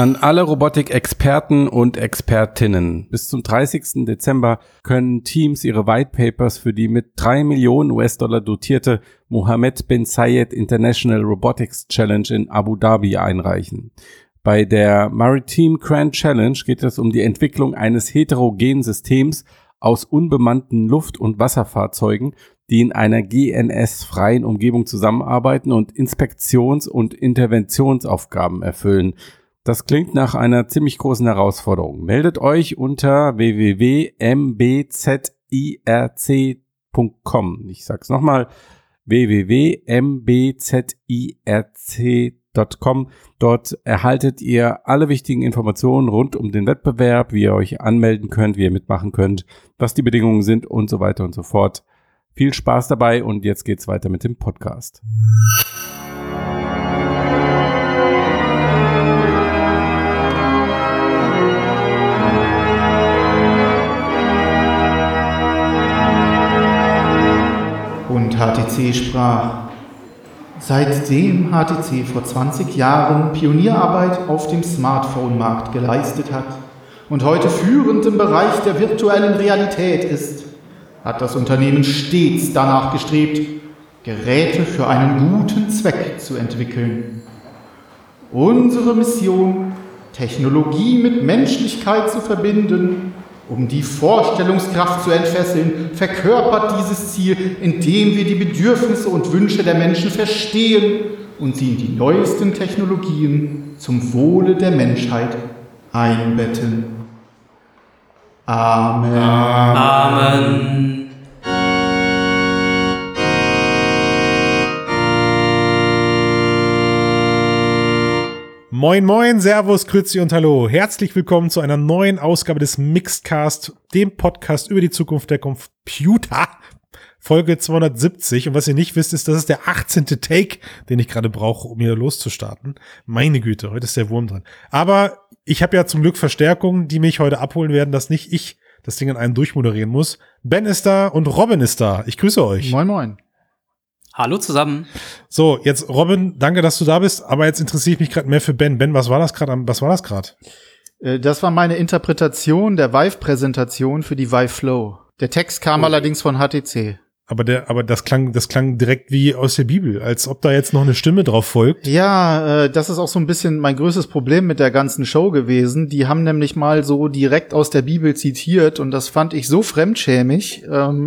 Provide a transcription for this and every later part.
An alle Robotik-Experten und Expertinnen. Bis zum 30. Dezember können Teams ihre White Papers für die mit drei Millionen US-Dollar dotierte Mohammed bin Zayed International Robotics Challenge in Abu Dhabi einreichen. Bei der Maritime Grand Challenge geht es um die Entwicklung eines heterogenen Systems aus unbemannten Luft- und Wasserfahrzeugen, die in einer GNS-freien Umgebung zusammenarbeiten und Inspektions- und Interventionsaufgaben erfüllen. Das klingt nach einer ziemlich großen Herausforderung. Meldet euch unter www.mbzirc.com. Ich sag's nochmal, www.mbzirc.com. Dort erhaltet ihr alle wichtigen Informationen rund um den Wettbewerb, wie ihr euch anmelden könnt, wie ihr mitmachen könnt, was die Bedingungen sind und so weiter und so fort. Viel Spaß dabei und jetzt geht's weiter mit dem Podcast. HTC sprach, seitdem HTC vor 20 Jahren Pionierarbeit auf dem Smartphone-Markt geleistet hat und heute führend im Bereich der virtuellen Realität ist, hat das Unternehmen stets danach gestrebt, Geräte für einen guten Zweck zu entwickeln. Unsere Mission, Technologie mit Menschlichkeit zu verbinden, um die Vorstellungskraft zu entfesseln, verkörpert dieses Ziel, indem wir die Bedürfnisse und Wünsche der Menschen verstehen und sie in die neuesten Technologien zum Wohle der Menschheit einbetten. Amen. Amen. Moin, moin, Servus, Grüezi und Hallo. Herzlich willkommen zu einer neuen Ausgabe des Mixedcast, dem Podcast über die Zukunft der Computer. Folge 270. Und was ihr nicht wisst, ist, das ist der 18. Take, den ich gerade brauche, um hier loszustarten. Meine Güte, heute ist der Wurm drin. Aber ich habe ja zum Glück Verstärkungen, die mich heute abholen werden, dass nicht ich das Ding in einem durchmoderieren muss. Ben ist da und Robin ist da. Ich grüße euch. Moin, moin. Hallo zusammen. So, jetzt Robin, danke, dass du da bist, aber jetzt interessiere ich mich gerade mehr für Ben. Ben, was war das gerade? Was war das gerade? Äh, Das war meine Interpretation der Vive-Präsentation für die Vive Flow. Der Text kam allerdings von HTC. Aber der, aber das klang, das klang direkt wie aus der Bibel, als ob da jetzt noch eine Stimme drauf folgt. Ja, äh, das ist auch so ein bisschen mein größtes Problem mit der ganzen Show gewesen. Die haben nämlich mal so direkt aus der Bibel zitiert und das fand ich so fremdschämig, ähm,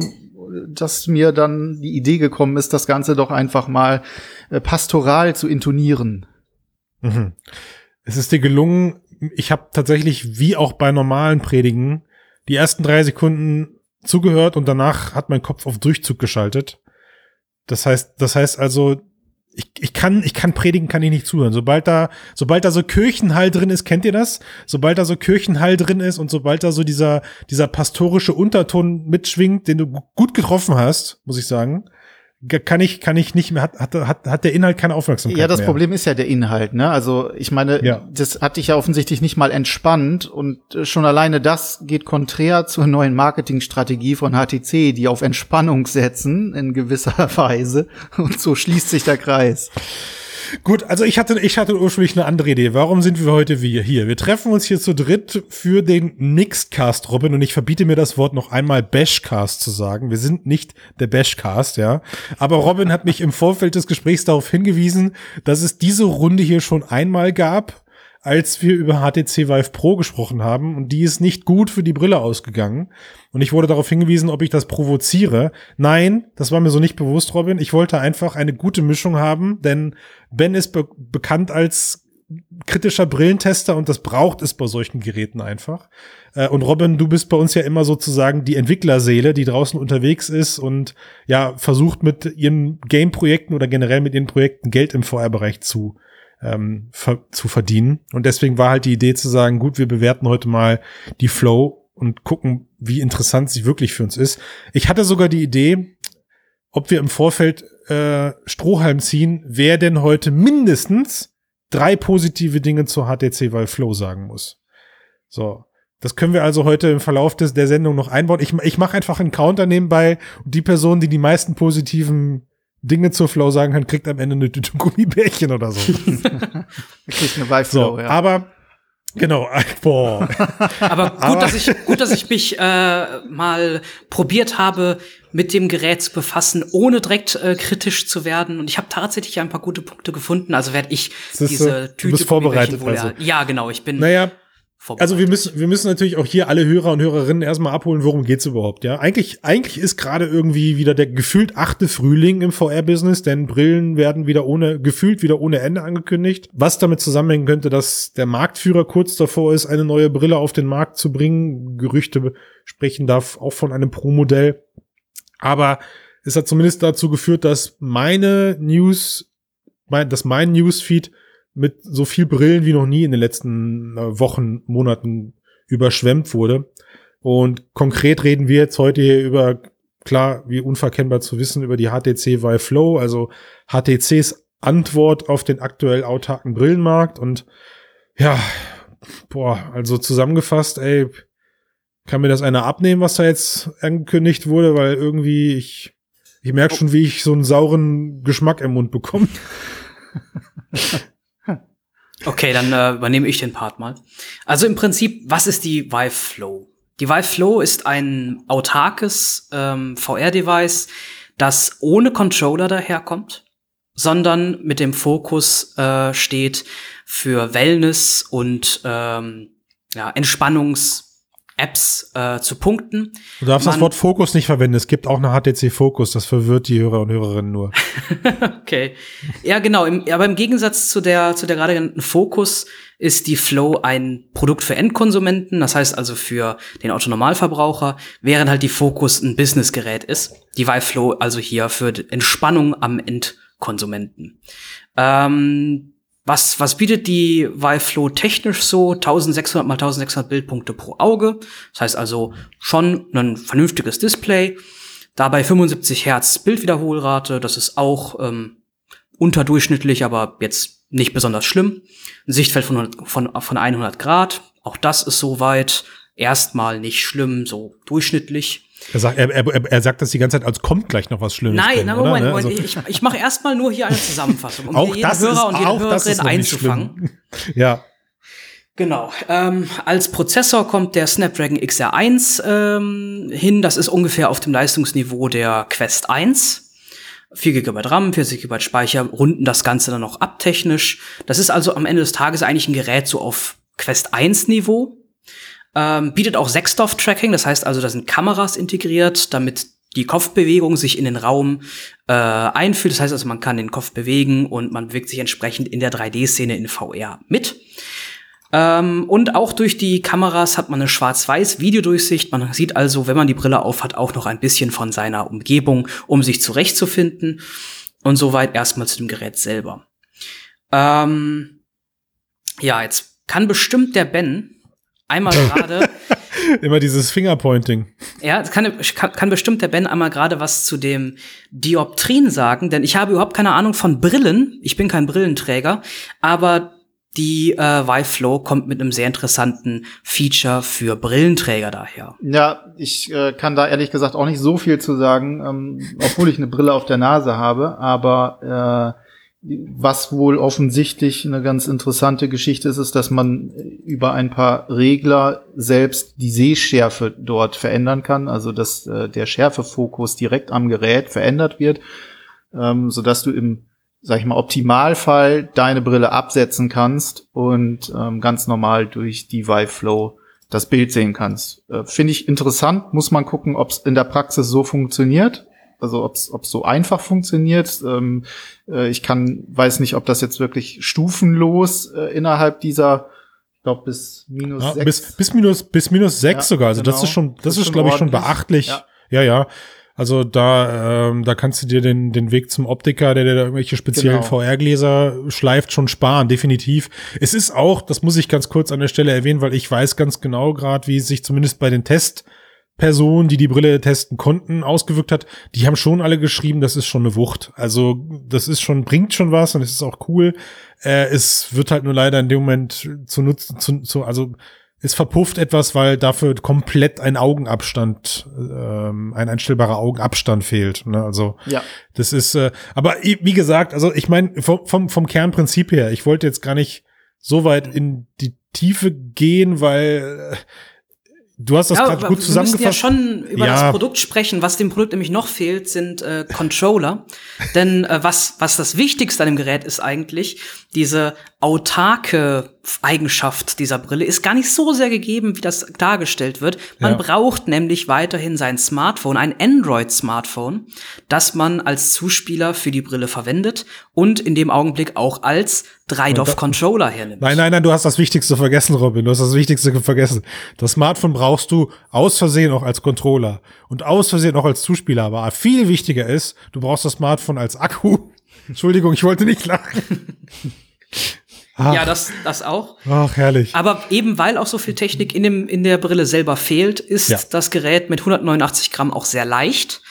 dass mir dann die Idee gekommen ist, das Ganze doch einfach mal äh, pastoral zu intonieren. Mhm. Es ist dir gelungen, ich habe tatsächlich, wie auch bei normalen Predigen, die ersten drei Sekunden zugehört und danach hat mein Kopf auf Durchzug geschaltet. Das heißt, das heißt also, ich, ich kann, ich kann predigen, kann ich nicht zuhören. Sobald da, sobald da so Kirchenhall drin ist, kennt ihr das? Sobald da so Kirchenhall drin ist und sobald da so dieser, dieser pastorische Unterton mitschwingt, den du gut getroffen hast, muss ich sagen, kann ich, kann ich nicht mehr, hat, hat, hat, hat der Inhalt keine Aufmerksamkeit Ja, das mehr. Problem ist ja der Inhalt, ne? Also ich meine, Ja. das hat dich ja offensichtlich nicht mal entspannt und äh, schon alleine das geht konträr zur neuen Marketingstrategie von HTC, die auf Entspannung setzen in gewisser Weise und so schließt sich der Kreis. Gut, also ich hatte, ich hatte ursprünglich eine andere Idee. Warum sind wir heute wir hier? Wir treffen uns hier zu dritt für den Nixcast, Robin, und ich verbiete mir das Wort noch einmal Bashcast zu sagen. Wir sind nicht der Bashcast, ja. Aber Robin hat mich im Vorfeld des Gesprächs darauf hingewiesen, dass es diese Runde hier schon einmal gab, als wir über HTC Vive Pro gesprochen haben und die ist nicht gut für die Brille ausgegangen. Und ich wurde darauf hingewiesen, ob ich das provoziere. Nein, das war mir so nicht bewusst, Robin. Ich wollte einfach eine gute Mischung haben, denn Ben ist be bekannt als kritischer Brillentester und das braucht es bei solchen Geräten einfach. Äh, Und Robin, du bist bei uns ja immer sozusagen die Entwicklerseele, die draußen unterwegs ist und ja versucht mit ihren Game-Projekten oder generell mit ihren Projekten Geld im VR-Bereich zu ähm, ver zu verdienen. Und deswegen war halt die Idee zu sagen, gut, wir bewerten heute mal die Flow und gucken, wie interessant sie wirklich für uns ist. Ich hatte sogar die Idee, ob wir im Vorfeld äh, Strohhalm ziehen, wer denn heute mindestens drei positive Dinge zur HTC Vive Flow sagen muss. So. Das können wir also heute im Verlauf des, der Sendung noch einbauen. Ich, ich mache einfach einen Counter nebenbei die Person, die die meisten positiven Dinge zur Flow sagen kann, kriegt am Ende eine Tüte Gummibärchen oder so. Wirklich eine Vive So, ja. aber Genau, boah. Aber gut, Aber- dass ich, gut, dass ich mich äh, mal probiert habe, mit dem Gerät zu befassen, ohne direkt äh, kritisch zu werden. Und ich habe tatsächlich ein paar gute Punkte gefunden. Also werde ich Siehst du, diese du Tüte bist vorbereitet also. Ja, genau, ich bin Naja. Also wir müssen, wir müssen natürlich auch hier alle Hörer und Hörerinnen erstmal abholen, worum geht's überhaupt, ja? Eigentlich, eigentlich ist gerade irgendwie wieder der gefühlt achte Frühling im VR-Business, denn Brillen werden wieder ohne, gefühlt wieder ohne Ende angekündigt. Was damit zusammenhängen könnte, dass der Marktführer kurz davor ist, eine neue Brille auf den Markt zu bringen. Gerüchte sprechen da auch von einem Pro-Modell. Aber es hat zumindest dazu geführt, dass meine News, mein, dass mein Newsfeed mit so viel Brillen wie noch nie in den letzten äh, Wochen, Monaten überschwemmt wurde. Und konkret reden wir jetzt heute hier über, klar, wie unverkennbar zu wissen, über die HTC Vive Flow, also HTCs Antwort auf den aktuell autarken Brillenmarkt. Und ja, boah, also zusammengefasst, ey, kann mir das einer abnehmen, was da jetzt angekündigt wurde, weil irgendwie ich, ich merke schon, wie ich so einen sauren Geschmack im Mund bekomme. Okay, dann äh, übernehme ich den Part mal. Also im Prinzip, was ist die Vive Flow? Die Vive Flow ist ein autarkes ähm, VR-Device, das ohne Controller daherkommt, sondern mit dem Fokus äh, steht für Wellness und ähm, ja, Entspannungs-Apps äh, zu punkten. Du darfst das Man- Wort Fokus nicht verwenden. Es gibt auch eine HTC Fokus. Das verwirrt die Hörer und Hörerinnen nur. Okay. Ja, genau. Im, aber im Gegensatz zu der, zu der gerade genannten Focus ist die Flow ein Produkt für Endkonsumenten, das heißt also für den Autonormalverbraucher, während halt die Focus ein Businessgerät ist. Die Vive Flow also hier für Entspannung am Endkonsumenten. Ähm, was, was bietet die Vive technisch so? 1600 mal 1600 Bildpunkte pro Auge. Das heißt also schon ein vernünftiges Display. Dabei 75 Hertz Bildwiederholrate, das ist auch ähm, unterdurchschnittlich, aber jetzt nicht besonders schlimm. Ein Sichtfeld von, 100 von, von 100 Grad, auch das ist soweit erstmal nicht schlimm, so durchschnittlich. Er sagt, er, er, er sagt das die ganze Zeit, als kommt gleich noch was Schlimmes. Nein, oder? Moment, Ne? Moment. Also, ich, ich mache erstmal nur hier eine Zusammenfassung, um auch jeden das Hörer ist, und jede auch Hörerin einzufangen. Ja. Genau. Ähm, als Prozessor kommt der Snapdragon XR1 ähm, hin. Das ist ungefähr auf dem Leistungsniveau der Quest 1. 4 GB RAM, 40 GB Speicher, runden das Ganze dann noch ab technisch. Das ist also am Ende des Tages eigentlich ein Gerät so auf Quest 1 Niveau. Ähm, bietet auch Sexdorf-Tracking, das heißt also, da sind Kameras integriert, damit die Kopfbewegung sich in den Raum äh, einfühlt. Das heißt also, man kann den Kopf bewegen und man bewegt sich entsprechend in der 3D-Szene in VR mit. Ähm, und auch durch die Kameras hat man eine Schwarz-Weiß-Videodurchsicht. Man sieht also, wenn man die Brille aufhat, auch noch ein bisschen von seiner Umgebung, um sich zurechtzufinden. Und soweit erstmal zu dem Gerät selber. Ähm, ja, jetzt kann bestimmt der Ben einmal gerade, Immer dieses Fingerpointing. ja, kann, kann, kann bestimmt der Ben einmal gerade was zu dem Dioptrien sagen, denn ich habe überhaupt keine Ahnung von Brillen. Ich bin kein Brillenträger, aber die äh, Vive Flow kommt mit einem sehr interessanten Feature für Brillenträger daher. Ja, ich äh, kann da ehrlich gesagt auch nicht so viel zu sagen, ähm, obwohl ich eine Brille auf der Nase habe. Aber äh, was wohl offensichtlich eine ganz interessante Geschichte ist, ist, dass man über ein paar Regler selbst die Sehschärfe dort verändern kann. Also dass äh, der Schärfefokus direkt am Gerät verändert wird, ähm, so dass du im sag ich mal, Optimalfall deine Brille absetzen kannst und ähm, ganz normal durch die Vive Flow das Bild sehen kannst. Äh, Finde ich interessant, muss man gucken, ob es in der Praxis so funktioniert. Also ob es so einfach funktioniert. Ähm, äh, ich kann, weiß nicht, ob das jetzt wirklich stufenlos äh, innerhalb dieser, ich glaube, bis minus Ja, sechs. bis, bis minus, bis minus sechs Ja, sogar. Also das genau. ist schon, das, Das ist ist, glaube ich, schon beachtlich. Ja. Ja, ja. Also da, ähm, da kannst du dir den, den Weg zum Optiker, der dir da irgendwelche speziellen Genau. VR-Gläser schleift, schon sparen, definitiv. Es ist auch, das muss ich ganz kurz an der Stelle erwähnen, weil ich weiß ganz genau gerade, wie es sich zumindest bei den Testpersonen, die die Brille testen konnten, ausgewirkt hat. Die haben schon alle geschrieben, das ist schon eine Wucht. Also das ist schon, bringt schon was und es ist auch cool. Äh, es wird halt nur leider in dem Moment zu nutzen, zu, zu, also es verpufft etwas, weil dafür komplett ein Augenabstand, ähm, ein einstellbarer Augenabstand fehlt. Ne? Also Ja. das ist, äh, aber wie gesagt, also ich meine vom, vom, vom Kernprinzip her, ich wollte jetzt gar nicht so weit in die Tiefe gehen, weil äh, Du hast das ja, gerade gut zusammengefasst. Wir müssen ja schon über ja. das Produkt sprechen. Was dem Produkt nämlich noch fehlt, sind äh, Controller. Denn äh, was, was das Wichtigste an dem Gerät ist eigentlich, diese autarke Eigenschaft dieser Brille ist gar nicht so sehr gegeben, wie das dargestellt wird. Man ja. braucht nämlich weiterhin sein Smartphone, ein Android-Smartphone, das man als Zuspieler für die Brille verwendet und in dem Augenblick auch als Drei-Dorf-Controller hernimmt. Nein, nein, nein, du hast das Wichtigste vergessen, Robin. Du hast das Wichtigste vergessen. Das Smartphone brauchst du aus Versehen auch als Controller und aus Versehen auch als Zuspieler. Aber viel wichtiger ist, du brauchst das Smartphone als Akku. Entschuldigung, ich wollte nicht lachen. Ach. Ja, das, das auch. Ach, herrlich. Aber eben weil auch so viel Technik in, dem, in der Brille selber fehlt, ist ja. das Gerät mit 189 Gramm auch sehr leicht.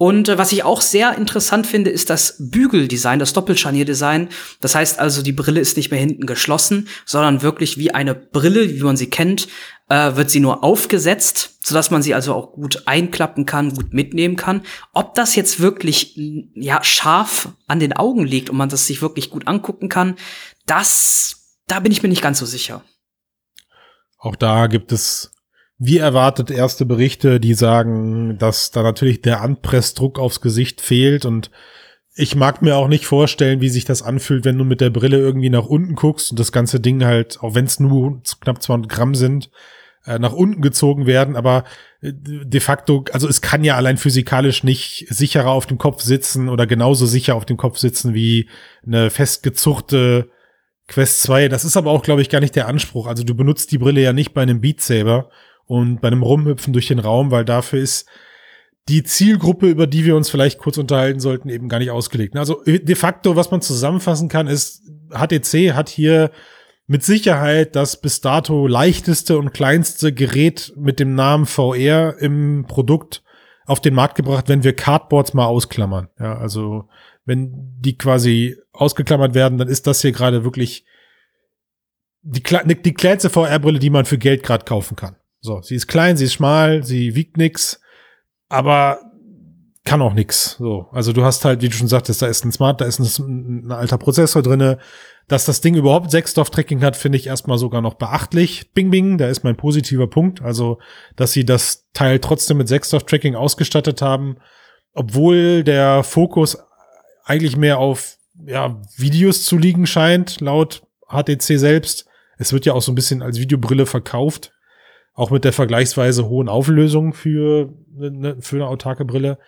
Und äh, was ich auch sehr interessant finde, ist das Bügeldesign, das Doppelscharnierdesign. Das heißt also, die Brille ist nicht mehr hinten geschlossen, sondern wirklich wie eine Brille, wie man sie kennt, äh, wird sie nur aufgesetzt, sodass man sie also auch gut einklappen kann, gut mitnehmen kann. Ob das jetzt wirklich ja scharf an den Augen liegt und man das sich wirklich gut angucken kann, das, da bin ich mir nicht ganz so sicher. Auch da gibt es, wie erwartet, erste Berichte, die sagen, dass da natürlich der Anpressdruck aufs Gesicht fehlt? Und ich mag mir auch nicht vorstellen, wie sich das anfühlt, wenn du mit der Brille irgendwie nach unten guckst und das ganze Ding halt, auch wenn es nur knapp 200 Gramm sind, äh, nach unten gezogen werden, aber äh, de facto, also es kann ja allein physikalisch nicht sicherer auf dem Kopf sitzen oder genauso sicher auf dem Kopf sitzen wie eine festgezuchte Quest 2, das ist aber auch, glaube ich, gar nicht der Anspruch. Also du benutzt die Brille ja nicht bei einem Beat Saber und bei einem Rumhüpfen durch den Raum, weil dafür ist die Zielgruppe, über die wir uns vielleicht kurz unterhalten sollten, eben gar nicht ausgelegt. Also de facto, was man zusammenfassen kann, ist, HTC hat hier mit Sicherheit das bis dato leichteste und kleinste Gerät mit dem Namen VR im Produkt auf den Markt gebracht, wenn wir Cardboards mal ausklammern. Ja, also wenn die quasi ausgeklammert werden, dann ist das hier gerade wirklich die, die kleinste VR-Brille, die man für Geld gerade kaufen kann. So, sie ist klein, sie ist schmal, sie wiegt nix, aber kann auch nix. So, also du hast halt, wie du schon sagtest, da ist ein Smart, da ist ein, ein alter Prozessor drinne. Dass das Ding überhaupt Sechsdorf-Tracking hat, finde ich erstmal sogar noch beachtlich. Bing, bing, da ist mein positiver Punkt. Also, dass sie das Teil trotzdem mit Sechsdorf-Tracking ausgestattet haben, obwohl der Fokus eigentlich mehr auf ja, Videos zu liegen scheint, laut HTC selbst. Es wird ja auch so ein bisschen als Videobrille verkauft, auch mit der vergleichsweise hohen Auflösung für, ne, für eine autarke Brille.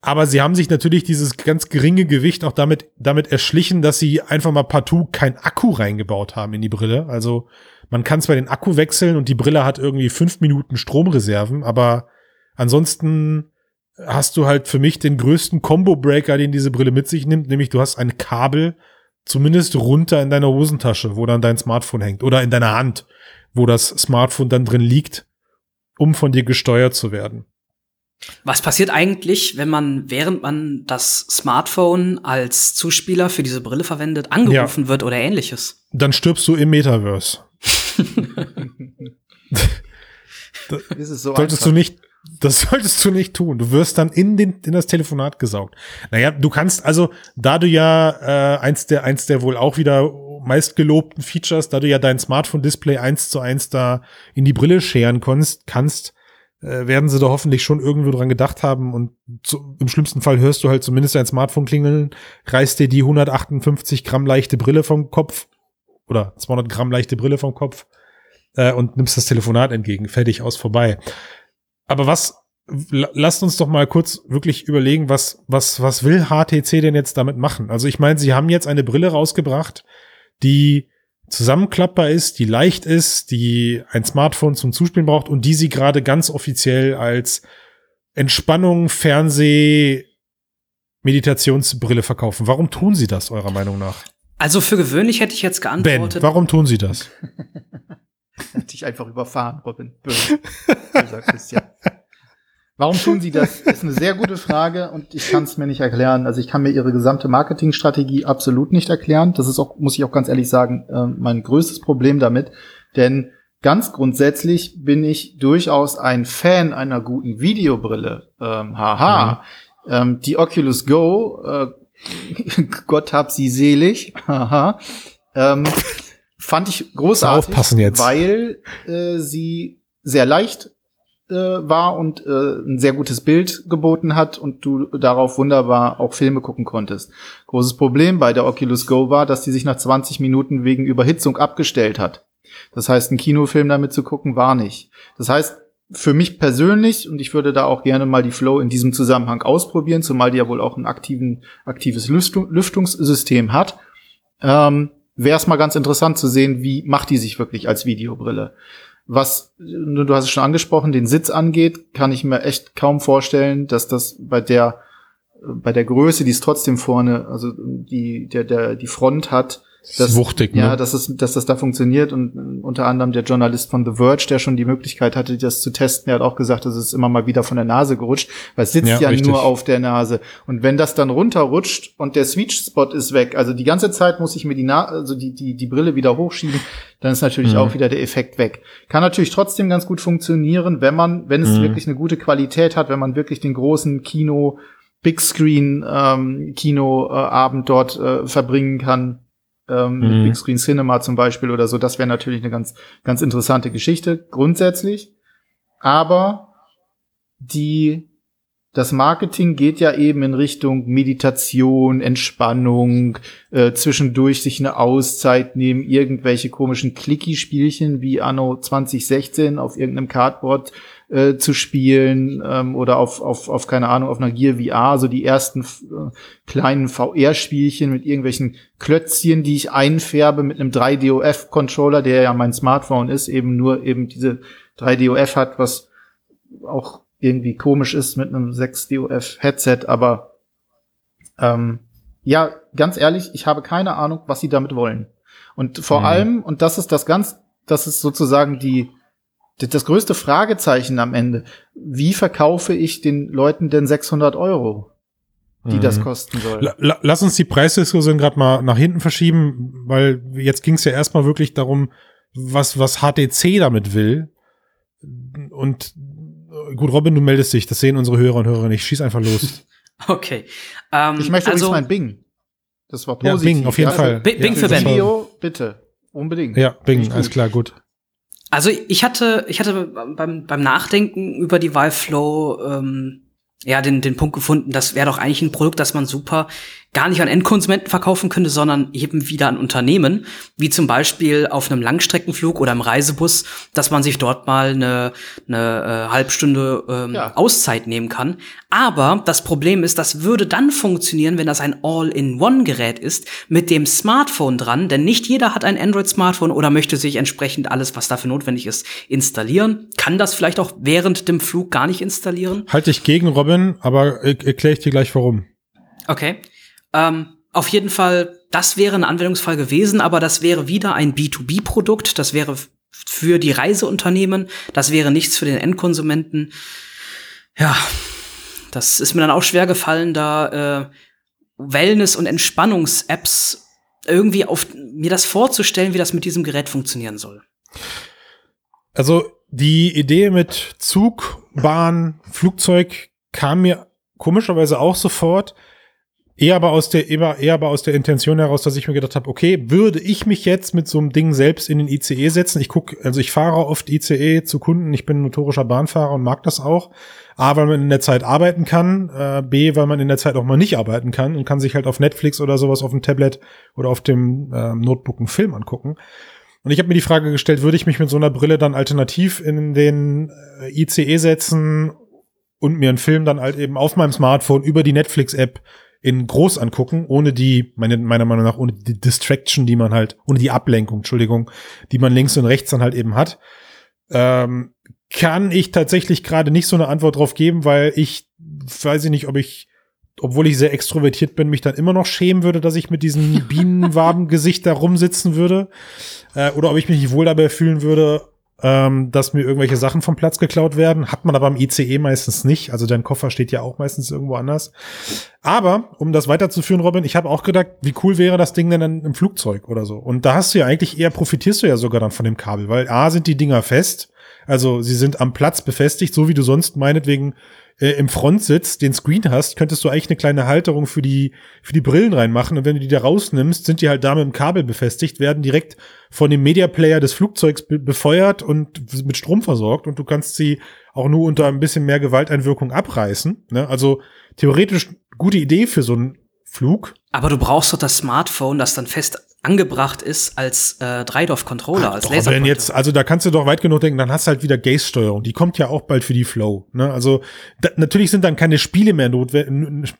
Aber sie haben sich natürlich dieses ganz geringe Gewicht auch damit, damit erschlichen, dass sie einfach mal partout kein Akku reingebaut haben in die Brille. Also man kann zwar den Akku wechseln und die Brille hat irgendwie fünf Minuten Stromreserven, aber ansonsten hast du halt für mich den größten Combo-Breaker, den diese Brille mit sich nimmt, nämlich du hast ein Kabel zumindest runter in deiner Hosentasche, wo dann dein Smartphone hängt oder in deiner Hand, wo das Smartphone dann drin liegt, um von dir gesteuert zu werden. Was passiert eigentlich, wenn man, während man das Smartphone als Zuspieler für diese Brille verwendet, angerufen ja. wird oder ähnliches? Dann stirbst du im Metaverse. so solltest einfach. du nicht das solltest du nicht tun. Du wirst dann in, den, in das Telefonat gesaugt. Naja, du kannst also, da du ja äh, eins der eins der wohl auch wieder meistgelobten Features, da du ja dein Smartphone-Display eins zu eins da in die Brille scheren kannst, kannst äh, werden sie da hoffentlich schon irgendwo dran gedacht haben und zu, im schlimmsten Fall hörst du halt zumindest dein Smartphone klingeln, reißt dir die 158 Gramm leichte Brille vom Kopf oder 200 Gramm leichte Brille vom Kopf äh, und nimmst das Telefonat entgegen. Fertig, aus, vorbei. Aber was, lasst uns doch mal kurz wirklich überlegen, was, was, was will HTC denn jetzt damit machen? Also ich meine, sie haben jetzt eine Brille rausgebracht, die zusammenklappbar ist, die leicht ist, die ein Smartphone zum Zuspielen braucht und die sie gerade ganz offiziell als Entspannung, Fernseh, Meditationsbrille verkaufen. Warum tun sie das, eurer Meinung nach? Also für gewöhnlich hätte ich jetzt geantwortet. Ben, warum tun sie das? Hätte ich einfach überfahren, Robin. Böse. Böser Christian. Warum tun sie das? Ist eine sehr gute Frage und ich kann es mir nicht erklären. Also ich kann mir ihre gesamte Marketingstrategie absolut nicht erklären. Das ist auch, muss ich auch ganz ehrlich sagen, äh, mein größtes Problem damit. Denn ganz grundsätzlich bin ich durchaus ein Fan einer guten Videobrille. Ähm, haha. Mhm. Ähm, die Oculus Go, äh, Gott hab sie selig. Haha. Ähm, fand ich großartig, Aufpassen jetzt. weil äh, sie sehr leicht äh, war und äh, ein sehr gutes Bild geboten hat und du darauf wunderbar auch Filme gucken konntest. Großes Problem bei der Oculus Go war, dass die sich nach 20 Minuten wegen Überhitzung abgestellt hat. Das heißt, ein Kinofilm damit zu gucken war nicht. Das heißt, für mich persönlich, und ich würde da auch gerne mal die Flow in diesem Zusammenhang ausprobieren, zumal die ja wohl auch ein aktiven, aktives Lüftung, Lüftungssystem hat, ähm, wäre es mal ganz interessant zu sehen, wie macht die sich wirklich als Videobrille. Was, du hast es schon angesprochen, den Sitz angeht, kann ich mir echt kaum vorstellen, dass das bei der, bei der Größe, die es trotzdem vorne, also die, der, der, die Front hat, Das ist wuchtig, ja, ne? dass, es, dass das da funktioniert und unter anderem der Journalist von The Verge, der schon die Möglichkeit hatte, das zu testen, der hat auch gesagt, das ist immer mal wieder von der Nase gerutscht, weil es sitzt Ja, ja, nur auf der Nase. Und wenn das dann runterrutscht und der Sweet-Spot ist weg, also die ganze Zeit muss ich mir die, Na also die, die, die Brille wieder hochschieben, dann ist natürlich Mhm. auch wieder der Effekt weg. Kann natürlich trotzdem ganz gut funktionieren, wenn man, wenn es Mhm. wirklich eine gute Qualität hat, wenn man wirklich den großen Kino, Big Screen ähm, Kinoabend dort äh, verbringen kann ähm, Mhm. mit Big Screen Cinema zum Beispiel oder so. Das wäre natürlich eine ganz, ganz interessante Geschichte grundsätzlich. Aber die, das Marketing geht ja eben in Richtung Meditation, Entspannung, äh, zwischendurch sich eine Auszeit nehmen, irgendwelche komischen Clicky-Spielchen wie Anno 2016 auf irgendeinem Cardboard äh, zu spielen ähm, oder auf, auf, auf, keine Ahnung, auf einer Gear VR, so die ersten äh, kleinen VR-Spielchen mit irgendwelchen Klötzchen, die ich einfärbe mit einem 3DOF-Controller, der ja mein Smartphone ist, eben nur eben diese 3DOF hat, was auch irgendwie komisch ist mit einem 6DOF-Headset, aber ähm, ja, ganz ehrlich, ich habe keine Ahnung, was sie damit wollen. Und vor Mhm. allem, und das ist das ganz, das ist sozusagen die, die- das größte Fragezeichen am Ende. Wie verkaufe ich den Leuten denn 600 Euro, die das Mhm. kosten soll? La- la- Lass uns die Preisdiskussion gerade mal nach hinten verschieben, weil jetzt ging es ja erstmal wirklich darum, was, was HTC damit will. Und gut, Robin, du meldest dich, das sehen unsere Hörer und Hörerinnen nicht. Schieß einfach los. Okay. Ähm, Ich möchte also, übrigens mein Bing. Das war Ja, positiv. Bing, auf jeden Ja, Fall. Bing- Bing ja, für das Ben. Video, bitte. Unbedingt. Ja, Bing, alles klar, gut. Also ich hatte, ich hatte beim, beim Nachdenken über die Vive Flow ähm, ja den, den Punkt gefunden, das wäre doch eigentlich ein Produkt, das man super gar nicht an Endkonsumenten verkaufen könnte, sondern eben wieder an Unternehmen, wie zum Beispiel auf einem Langstreckenflug oder im Reisebus, dass man sich dort mal eine, eine äh, Halbstunde ähm, Ja. Auszeit nehmen kann. Aber das Problem ist, das würde dann funktionieren, wenn das ein All-in-One-Gerät ist mit dem Smartphone dran, denn nicht jeder hat ein Android-Smartphone oder möchte sich entsprechend alles, was dafür notwendig ist, installieren. Kann das vielleicht auch während dem Flug gar nicht installieren. Halte ich gegen Robin, aber er- erkläre ich dir gleich warum. Okay. Ähm, auf jeden Fall, das wäre ein Anwendungsfall gewesen, aber das wäre wieder ein B2B-Produkt. Das wäre für die Reiseunternehmen. Das wäre nichts für den Endkonsumenten. Ja, das ist mir dann auch schwer gefallen, da äh, Wellness- und Entspannungs-Apps irgendwie auf mir das vorzustellen, wie das mit diesem Gerät funktionieren soll. Also die Idee mit Zug, Bahn, Flugzeug kam mir komischerweise auch sofort. Eher aber aus der eher, eher aber aus der Intention heraus, dass ich mir gedacht habe, okay, würde ich mich jetzt mit so einem Ding selbst in den ICE setzen? Ich gucke, also ich fahre oft ICE zu Kunden. Ich bin ein notorischer Bahnfahrer und mag das auch. A, weil man in der Zeit arbeiten kann. Äh, B, weil man in der Zeit auch mal nicht arbeiten kann und kann sich halt auf Netflix oder sowas auf dem Tablet oder auf dem ähm, Notebook einen Film angucken. Und ich habe mir die Frage gestellt, würde ich mich mit so einer Brille dann alternativ in den äh, ICE setzen und mir einen Film dann halt eben auf meinem Smartphone über die Netflix-App in groß angucken, ohne die, meine, meiner Meinung nach, ohne die Distraction, die man halt, ohne die Ablenkung, Entschuldigung, die man links und rechts dann halt eben hat, ähm, kann ich tatsächlich gerade nicht so eine Antwort drauf geben, weil ich weiß ich nicht, ob ich, obwohl ich sehr extrovertiert bin, mich dann immer noch schämen würde, dass ich mit diesem Bienenwabengesicht da rumsitzen würde. Äh, oder ob ich mich nicht wohl dabei fühlen würde, ähm, dass mir irgendwelche Sachen vom Platz geklaut werden. Hat man aber im ICE meistens nicht. Also dein Koffer steht ja auch meistens irgendwo anders. Aber, um das weiterzuführen, Robin, ich habe auch gedacht, wie cool wäre das Ding denn im Flugzeug oder so. Und da hast du ja eigentlich eher, profitierst du ja sogar dann von dem Kabel, weil A sind die Dinger fest. Also sie sind am Platz befestigt, so wie du sonst meinetwegen äh, im Frontsitz den Screen hast, könntest du eigentlich eine kleine Halterung für die, für die Brillen reinmachen. Und wenn du die da rausnimmst, sind die halt da mit dem Kabel befestigt, werden direkt von dem Media Player des Flugzeugs be befeuert und mit Strom versorgt. Und du kannst sie auch nur unter ein bisschen mehr Gewalteinwirkung abreißen. Ne? Also theoretisch gute Idee für so einen Flug. Aber du brauchst doch das Smartphone, das dann fest angebracht ist als äh, Dreidorf-Controller, als Laser. Wenn jetzt, also da kannst du doch weit genug denken, dann hast du halt wieder Gaze-Steuerung. Die kommt ja auch bald für die Flow. Ne? Also da, natürlich sind dann keine Spiele mehr notwendig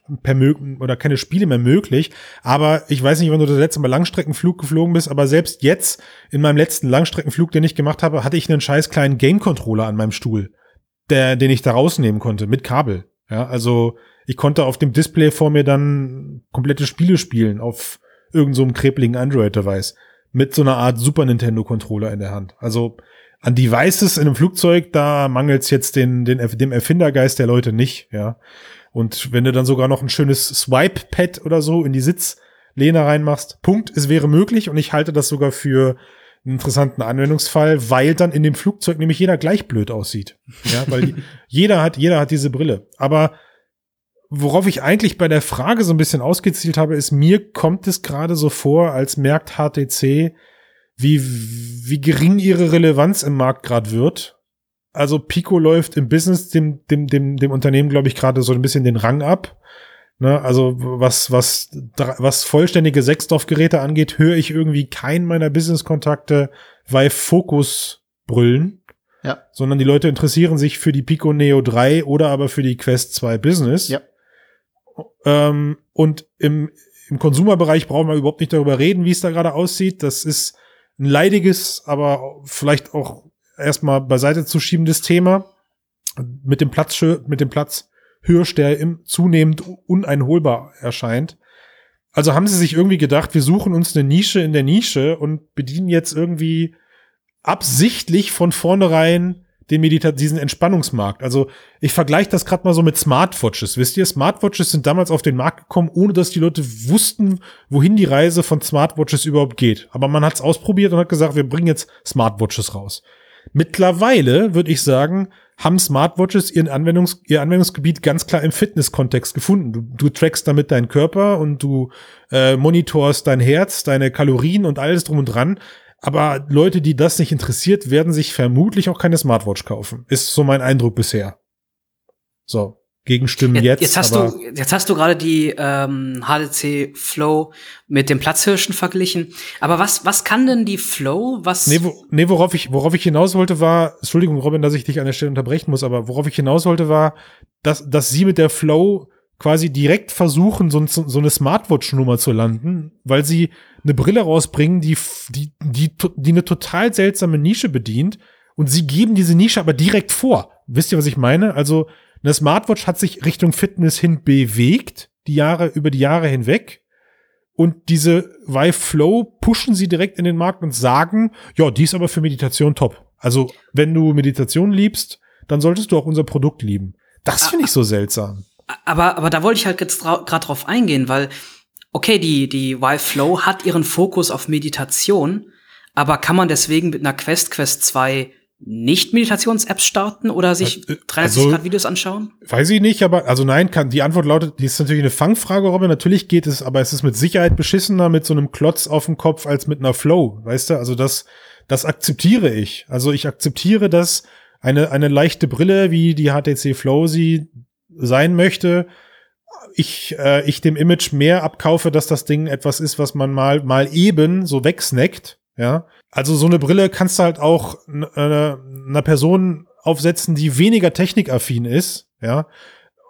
oder keine Spiele mehr möglich. Aber ich weiß nicht, wann du das letzte Mal Langstreckenflug geflogen bist, aber selbst jetzt in meinem letzten Langstreckenflug, den ich gemacht habe, hatte ich einen scheiß kleinen Game-Controller an meinem Stuhl, der, den ich da rausnehmen konnte mit Kabel. Ja, also ich konnte auf dem Display vor mir dann komplette Spiele spielen auf irgend so einem krebligen Android-Device mit so einer Art Super Nintendo-Controller in der Hand. Also an Devices in einem Flugzeug, da mangelt es jetzt den, den, dem Erfindergeist der Leute nicht, ja. Und wenn du dann sogar noch ein schönes Swipe-Pad oder so in die Sitzlehne reinmachst, Punkt, es wäre möglich und ich halte das sogar für einen interessanten Anwendungsfall, weil dann in dem Flugzeug nämlich jeder gleich blöd aussieht. Ja, weil jeder hat, jeder hat diese Brille. Aber worauf ich eigentlich bei der Frage so ein bisschen ausgezielt habe, ist, mir kommt es gerade so vor, als merkt HTC, wie, wie gering ihre Relevanz im Markt gerade wird. Also Pico läuft im Business dem, dem, dem, dem Unternehmen, glaube ich, gerade so ein bisschen den Rang ab. Ne, also was, was, was vollständige Sechsdorf-Geräte angeht, höre ich irgendwie keinen meiner Business-Kontakte bei Focus brüllen. Ja. Sondern die Leute interessieren sich für die Pico Neo 3 oder aber für die Quest 2 Business. Ja. Ähm, und im, im Konsumerbereich brauchen wir überhaupt nicht darüber reden, wie es da gerade aussieht. Das ist ein leidiges, aber vielleicht auch erstmal beiseite zu schiebendes Thema mit dem Platz, mit dem Platz Hirsch, der im zunehmend uneinholbar erscheint. Also haben sie sich irgendwie gedacht, wir suchen uns eine Nische in der Nische und bedienen jetzt irgendwie absichtlich von vornherein den Medita diesen Entspannungsmarkt. Also ich vergleiche das gerade mal so mit Smartwatches. Wisst ihr, Smartwatches sind damals auf den Markt gekommen, ohne dass die Leute wussten, wohin die Reise von Smartwatches überhaupt geht. Aber man hat es ausprobiert und hat gesagt, wir bringen jetzt Smartwatches raus. Mittlerweile würde ich sagen, haben Smartwatches ihren Anwendungs ihr Anwendungsgebiet ganz klar im Fitness-Kontext gefunden. Du, du trackst damit deinen Körper und du äh, monitorst dein Herz, deine Kalorien und alles drum und dran. Aber Leute, die das nicht interessiert, werden sich vermutlich auch keine Smartwatch kaufen. Ist so mein Eindruck bisher. So. Gegenstimmen jetzt. Jetzt hast du, jetzt hast du gerade die ähm, HDC Flow mit dem Platzhirschen verglichen. Aber was, was kann denn die Flow? Was? Nee, wo, nee, worauf ich, worauf ich hinaus wollte, war, Entschuldigung, Robin, dass ich dich an der Stelle unterbrechen muss, aber worauf ich hinaus wollte, war, dass, dass sie mit der Flow quasi direkt versuchen, so, so eine Smartwatch-Nummer zu landen, weil sie eine Brille rausbringen, die, die, die, die eine total seltsame Nische bedient und sie geben diese Nische aber direkt vor. Wisst ihr, was ich meine? Also eine Smartwatch hat sich Richtung Fitness hin bewegt, die Jahre, über die Jahre hinweg. Und diese Vive Flow pushen sie direkt in den Markt und sagen, ja, die ist aber für Meditation top. Also, wenn du Meditation liebst, dann solltest du auch unser Produkt lieben. Das finde ich so seltsam. Aber, aber da wollte ich halt jetzt gerade drauf eingehen, weil okay, die, die Vive Flow hat ihren Fokus auf Meditation, aber kann man deswegen mit einer Quest, Quest 2 nicht Meditations-Apps starten oder sich 360 äh, also, Grad Videos anschauen? Weiß ich nicht, aber also nein, kann die Antwort lautet, die ist natürlich eine Fangfrage, Robin. Natürlich geht es, aber es ist mit Sicherheit beschissener mit so einem Klotz auf dem Kopf als mit einer Flow, weißt du? Also das das akzeptiere ich. Also ich akzeptiere, dass eine eine leichte Brille wie die HTC Flow sie sein möchte, ich, äh, ich dem Image mehr abkaufe, dass das Ding etwas ist, was man mal, mal eben so wegsnackt, ja. Also so eine Brille kannst du halt auch äh, einer Person aufsetzen, die weniger technikaffin ist, ja,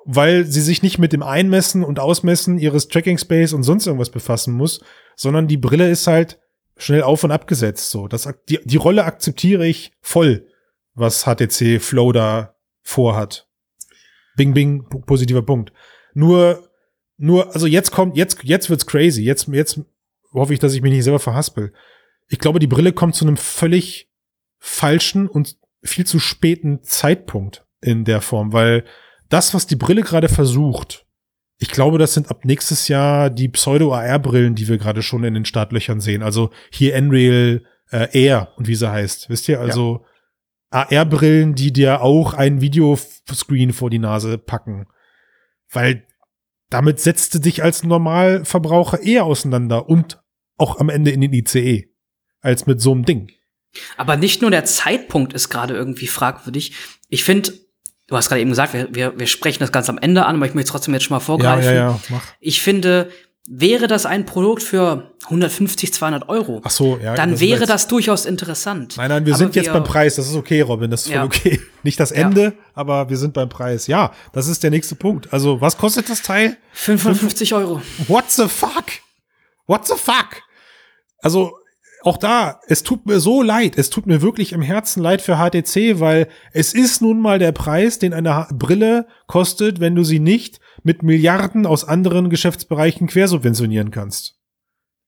weil sie sich nicht mit dem Einmessen und Ausmessen ihres Tracking Space und sonst irgendwas befassen muss, sondern die Brille ist halt schnell auf und abgesetzt, so. Das, die, die Rolle akzeptiere ich voll, was HTC Flow da vorhat. Bing, bing, positiver Punkt. Nur, nur, also jetzt kommt, jetzt, jetzt wird's crazy. Jetzt, jetzt hoffe ich, dass ich mich nicht selber verhaspel. Ich glaube, die Brille kommt zu einem völlig falschen und viel zu späten Zeitpunkt in der Form, weil das, was die Brille gerade versucht, ich glaube, das sind ab nächstes Jahr die Pseudo-AR-Brillen, die wir gerade schon in den Startlöchern sehen. Also hier Nreal äh, Air und wie sie heißt. Wisst ihr? Also AR-Brillen, die dir auch ein Videoscreen vor die Nase packen. Weil damit setzt du dich als Normalverbraucher eher auseinander und auch am Ende in den ICE als mit so einem Ding. Aber nicht nur der Zeitpunkt ist gerade irgendwie fragwürdig. Ich finde, du hast gerade eben gesagt, wir, wir, wir sprechen das ganz am Ende an, aber ich möchte trotzdem jetzt schon mal vorgreifen. Ja, ja, ja, mach. Ich finde, wäre das ein Produkt für 150, 200 Euro, Ach so, ja. dann das wäre jetzt- das durchaus interessant. Nein, nein, wir Aber sind jetzt wir- beim Preis. Das ist okay, Robin. Das ist voll Ja. okay. Nicht das Ja. Ende, aber wir sind beim Preis. Ja, das ist der nächste Punkt. Also, was kostet das Teil? 550 Euro. What the fuck? What the fuck? Also, auch da, es tut mir so leid. Es tut mir wirklich im Herzen leid für HTC, weil es ist nun mal der Preis, den eine Brille kostet, wenn du sie nicht mit Milliarden aus anderen Geschäftsbereichen quersubventionieren kannst.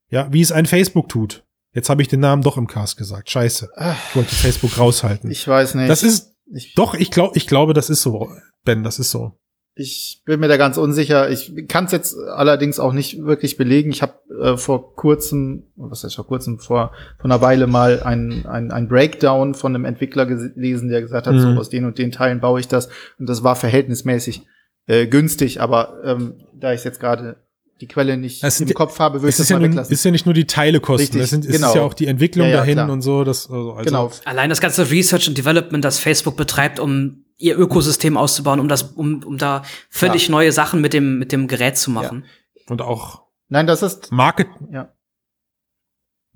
Ja, wie es ein Facebook tut. Jetzt habe ich den Namen doch im Cast gesagt. Scheiße. Ich wollte Facebook raushalten. Ich weiß nicht. das ist, ich, doch, ich glaube, ich glaube, das ist so, Ben, das ist so. Ich bin mir da ganz unsicher. Ich kann es jetzt allerdings auch nicht wirklich belegen. Ich habe äh, vor kurzem, was heißt vor kurzem, vor, vor einer Weile mal ein, ein, ein Breakdown von einem Entwickler gelesen, der gesagt hat, Mhm. so aus den und den Teilen baue ich das. Und das war verhältnismäßig äh, günstig. Aber ähm, da ich jetzt gerade die Quelle nicht Es sind im ja- Kopf habe, würde ich Es das ist ja, mal nun, weglassen. ist ja nicht nur die Teilekosten, Richtig, es, sind, genau. ist ja auch die Entwicklung Ja, ja, dahin klar. und so. Das, also, also, genau. Allein das ganze Research and Development, das Facebook betreibt, um ihr Ökosystem auszubauen, um das, um, um da völlig neue Sachen mit dem, mit dem Gerät zu machen. Und auch Nein, das ist Market. Ja.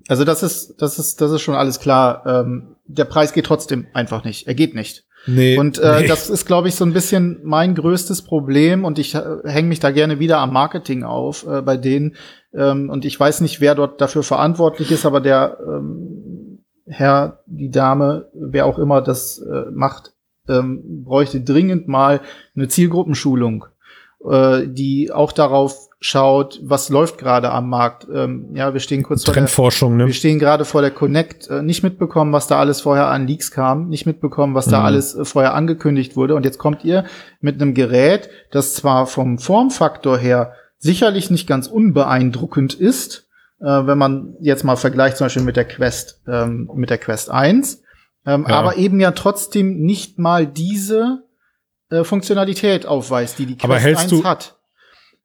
Also das ist, das ist, das ist schon alles klar. Ähm, der Preis geht trotzdem einfach nicht. Er geht nicht. Nee, Und äh, nee. das ist, glaube ich, so ein bisschen mein größtes Problem. Und ich äh, hänge mich da gerne wieder am Marketing auf äh, bei denen. Ähm, und ich weiß nicht, wer dort dafür verantwortlich ist, aber der ähm, Herr, die Dame, wer auch immer das äh, macht, ähm, bräuchte dringend mal eine Zielgruppenschulung, äh, die auch darauf schaut, was läuft gerade am Markt. Ähm, ja, wir stehen kurz vor der Trendforschung, ne? wir stehen gerade vor der Connect, äh, nicht mitbekommen, was da alles vorher an Leaks kam, nicht mitbekommen, was da Mhm. alles äh, vorher angekündigt wurde. Und jetzt kommt ihr mit einem Gerät, das zwar vom Formfaktor her sicherlich nicht ganz unbeeindruckend ist, äh, wenn man jetzt mal vergleicht zum Beispiel mit der Quest, ähm, mit der Quest 1, ähm, Ja. aber eben ja trotzdem nicht mal diese äh, Funktionalität aufweist, die die Quest Aber hältst 1 du- hat.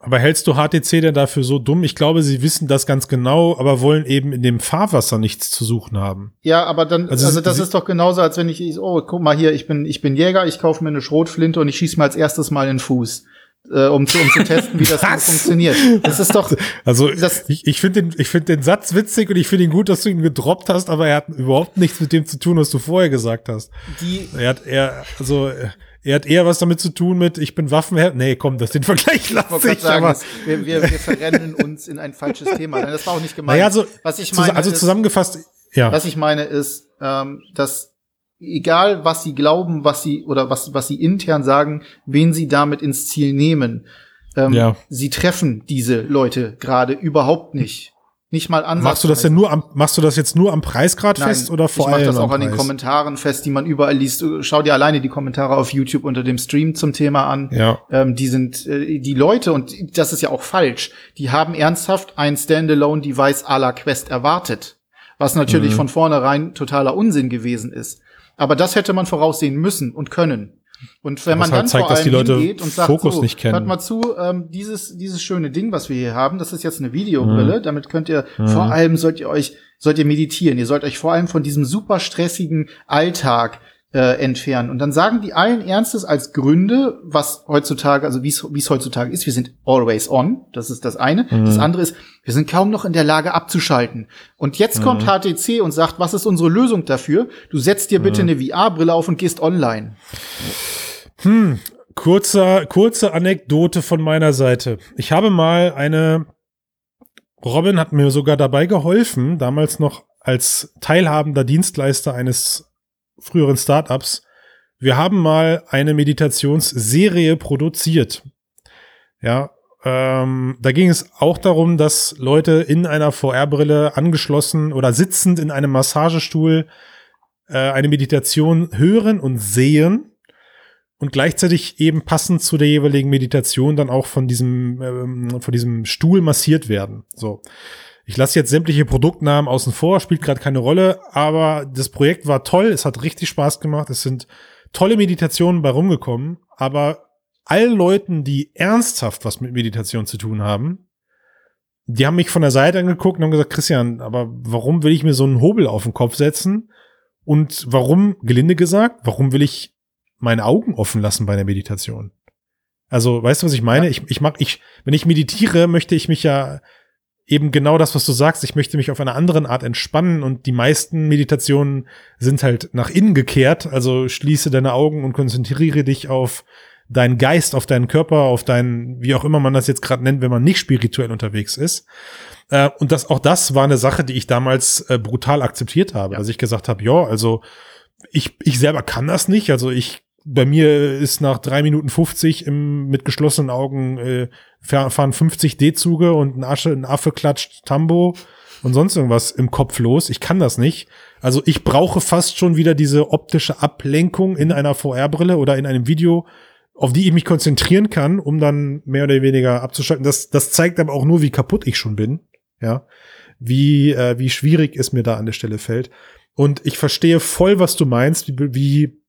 Aber hältst du HTC denn dafür so dumm? Ich glaube, sie wissen das ganz genau, aber wollen eben in dem Fahrwasser nichts zu suchen haben. Ja, aber dann, Also also, das ist doch genauso, als wenn ich, oh, guck mal hier, ich bin, ich bin Jäger, ich kaufe mir eine Schrotflinte und ich schieße mir als erstes mal in den Fuß, äh, um, zu, um zu testen, wie das Was? funktioniert. Das ist doch, Also Das- ich, ich finde den, ich find den Satz witzig und ich finde ihn gut, dass du ihn gedroppt hast, aber er hat überhaupt nichts mit dem zu tun, was du vorher gesagt hast. die, Er hat eher, also äh, er hat eher was damit zu tun mit, ich bin Waffenherr. Nee, komm, das den Vergleich ich wollte lasse gerade ich, sagen, aber. wir, wir, wir verrennen uns in ein falsches Thema. Nein, das war auch nicht gemeint. Naja, also, was ich meine, also ist, zusammengefasst, ja. was ich meine ist, ähm, dass egal was sie glauben, was sie oder was was sie intern sagen, wen sie damit ins Ziel nehmen, ähm, Ja. sie treffen diese Leute gerade überhaupt nicht. Nicht mal ansatzweise. Machst du das denn nur am, machst du das jetzt nur am Preisgrad fest oder vor ich mach allem das auch an den Preis? Kommentaren fest, die man überall liest. Schau dir alleine die Kommentare auf YouTube unter dem Stream zum Thema an. Ja. Ähm, die sind äh, die Leute und das ist ja auch falsch. Die haben ernsthaft ein Standalone-Device à la Quest erwartet, was natürlich Mhm. von vornherein totaler Unsinn gewesen ist. Aber das hätte man voraussehen müssen und können. Und wenn Was man halt dann zeigt, vor dass allem die Leute hingeht und sagt, Fokus so, nicht kennen. hört mal zu, ähm, dieses, dieses schöne Ding, was wir hier haben, das ist jetzt eine Videobrille, Mhm. damit könnt ihr, vor allem sollt ihr euch, sollt ihr meditieren, ihr sollt euch vor allem von diesem super stressigen Alltag äh, entfernen. Und dann sagen die allen Ernstes als Gründe, was heutzutage, also wie es heutzutage ist, wir sind always on, das ist das eine. Mhm. Das andere ist, wir sind kaum noch in der Lage abzuschalten. Und jetzt Mhm. kommt HTC und sagt, was ist unsere Lösung dafür? Du setzt dir Mhm. bitte eine VR-Brille auf und gehst online. Hm, kurzer, kurze Anekdote von meiner Seite. Ich habe mal eine, Robin hat mir sogar dabei geholfen, damals noch als teilhabender Dienstleister eines früheren Startups. Wir haben mal eine Meditationsserie produziert. Ja, ähm, da ging es auch darum, dass Leute in einer VR-Brille angeschlossen oder sitzend in einem Massagestuhl äh, eine Meditation hören und sehen und gleichzeitig eben passend zu der jeweiligen Meditation dann auch von diesem, ähm, von diesem Stuhl massiert werden. So. Ich lasse jetzt sämtliche Produktnamen außen vor, spielt gerade keine Rolle, aber das Projekt war toll, es hat richtig Spaß gemacht, es sind tolle Meditationen bei rumgekommen, aber allen Leuten, die ernsthaft was mit Meditation zu tun haben, die haben mich von der Seite angeguckt und haben gesagt, Christian, aber warum will ich mir so einen Hobel auf den Kopf setzen? Und warum, gelinde gesagt, warum will ich meine Augen offen lassen bei der Meditation? Also, weißt du, was ich meine? Ja. Ich, ich mag, ich, wenn ich meditiere, möchte ich mich ja eben genau das, was du sagst. Ich möchte mich auf einer anderen Art entspannen und die meisten Meditationen sind halt nach innen gekehrt. Also schließe deine Augen und konzentriere dich auf deinen Geist, auf deinen Körper, auf deinen, wie auch immer man das jetzt gerade nennt, wenn man nicht spirituell unterwegs ist. Äh, und das, auch das war eine Sache, die ich damals äh, brutal akzeptiert habe. Ja. Also ich gesagt habe, ja, also ich, ich selber kann das nicht. Also ich, bei mir ist nach drei Minuten 50 im, mit geschlossenen Augen äh, fahren 50 D-Zuge und ein Asche, ein Affe klatscht Tambo und sonst irgendwas im Kopf los. Ich kann das nicht. Also ich brauche fast schon wieder diese optische Ablenkung in einer VR-Brille oder in einem Video, auf die ich mich konzentrieren kann, um dann mehr oder weniger abzuschalten. Das, das zeigt aber auch nur, wie kaputt ich schon bin. Ja, wie, äh, wie schwierig es mir da an der Stelle fällt. Und ich verstehe voll, was du meinst, wie, wie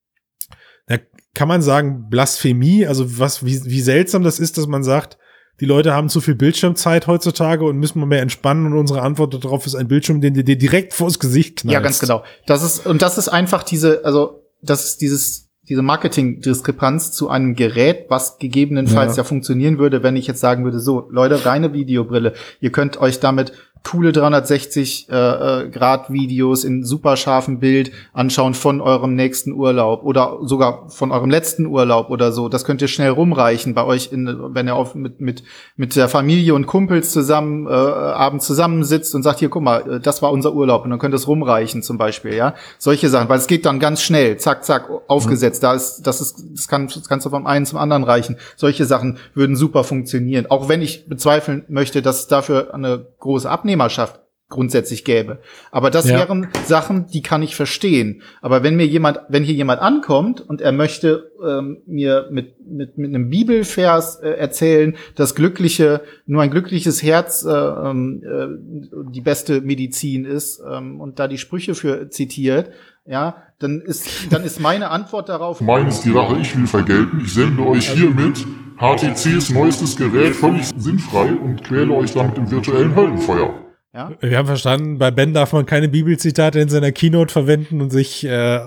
kann man sagen, Blasphemie, also was, wie, wie seltsam das ist, dass man sagt, die Leute haben zu viel Bildschirmzeit heutzutage und müssen mal mehr entspannen und unsere Antwort darauf ist ein Bildschirm, den dir direkt vors Gesicht knallt. Ja, ganz genau. Das ist, und das ist einfach diese, also, das ist dieses diese Marketing-Diskrepanz zu einem Gerät, was gegebenenfalls ja. ja funktionieren würde, wenn ich jetzt sagen würde, so, Leute, reine Videobrille, ihr könnt euch damit coole 360 äh, äh, Grad Videos in super scharfem Bild anschauen von eurem nächsten Urlaub oder sogar von eurem letzten Urlaub oder so. Das könnt ihr schnell rumreichen bei euch, in, wenn ihr auf, mit, mit, mit der Familie und Kumpels zusammen äh, abends zusammensitzt und sagt, hier, guck mal, äh, das war unser Urlaub und dann könnt ihr es rumreichen zum Beispiel, ja. Solche Sachen, weil es geht dann ganz schnell, zack, zack, aufgesetzt. Mhm. Da ist, das ist, das kann, das kannst du vom einen zum anderen reichen. Solche Sachen würden super funktionieren. Auch wenn ich bezweifeln möchte, dass dafür eine große Abnehmung Abnehmerschaft grundsätzlich gäbe. Aber das ja. wären Sachen, die kann ich verstehen. Aber wenn mir jemand, wenn hier jemand ankommt und er möchte ähm, mir mit, mit, mit einem Bibelvers äh, erzählen, dass glückliche, nur ein glückliches Herz äh, ähm, äh, die beste Medizin ist ähm, und da die Sprüche für zitiert, ja, dann ist, dann ist meine Antwort darauf. Meines die Rache, ich will vergelten. Ich sende euch hiermit HTCs neuestes Gerät völlig sinnfrei und quäle euch damit im virtuellen Höllenfeuer. Ja? Wir haben verstanden, bei Ben darf man keine Bibelzitate in seiner Keynote verwenden und sich, äh,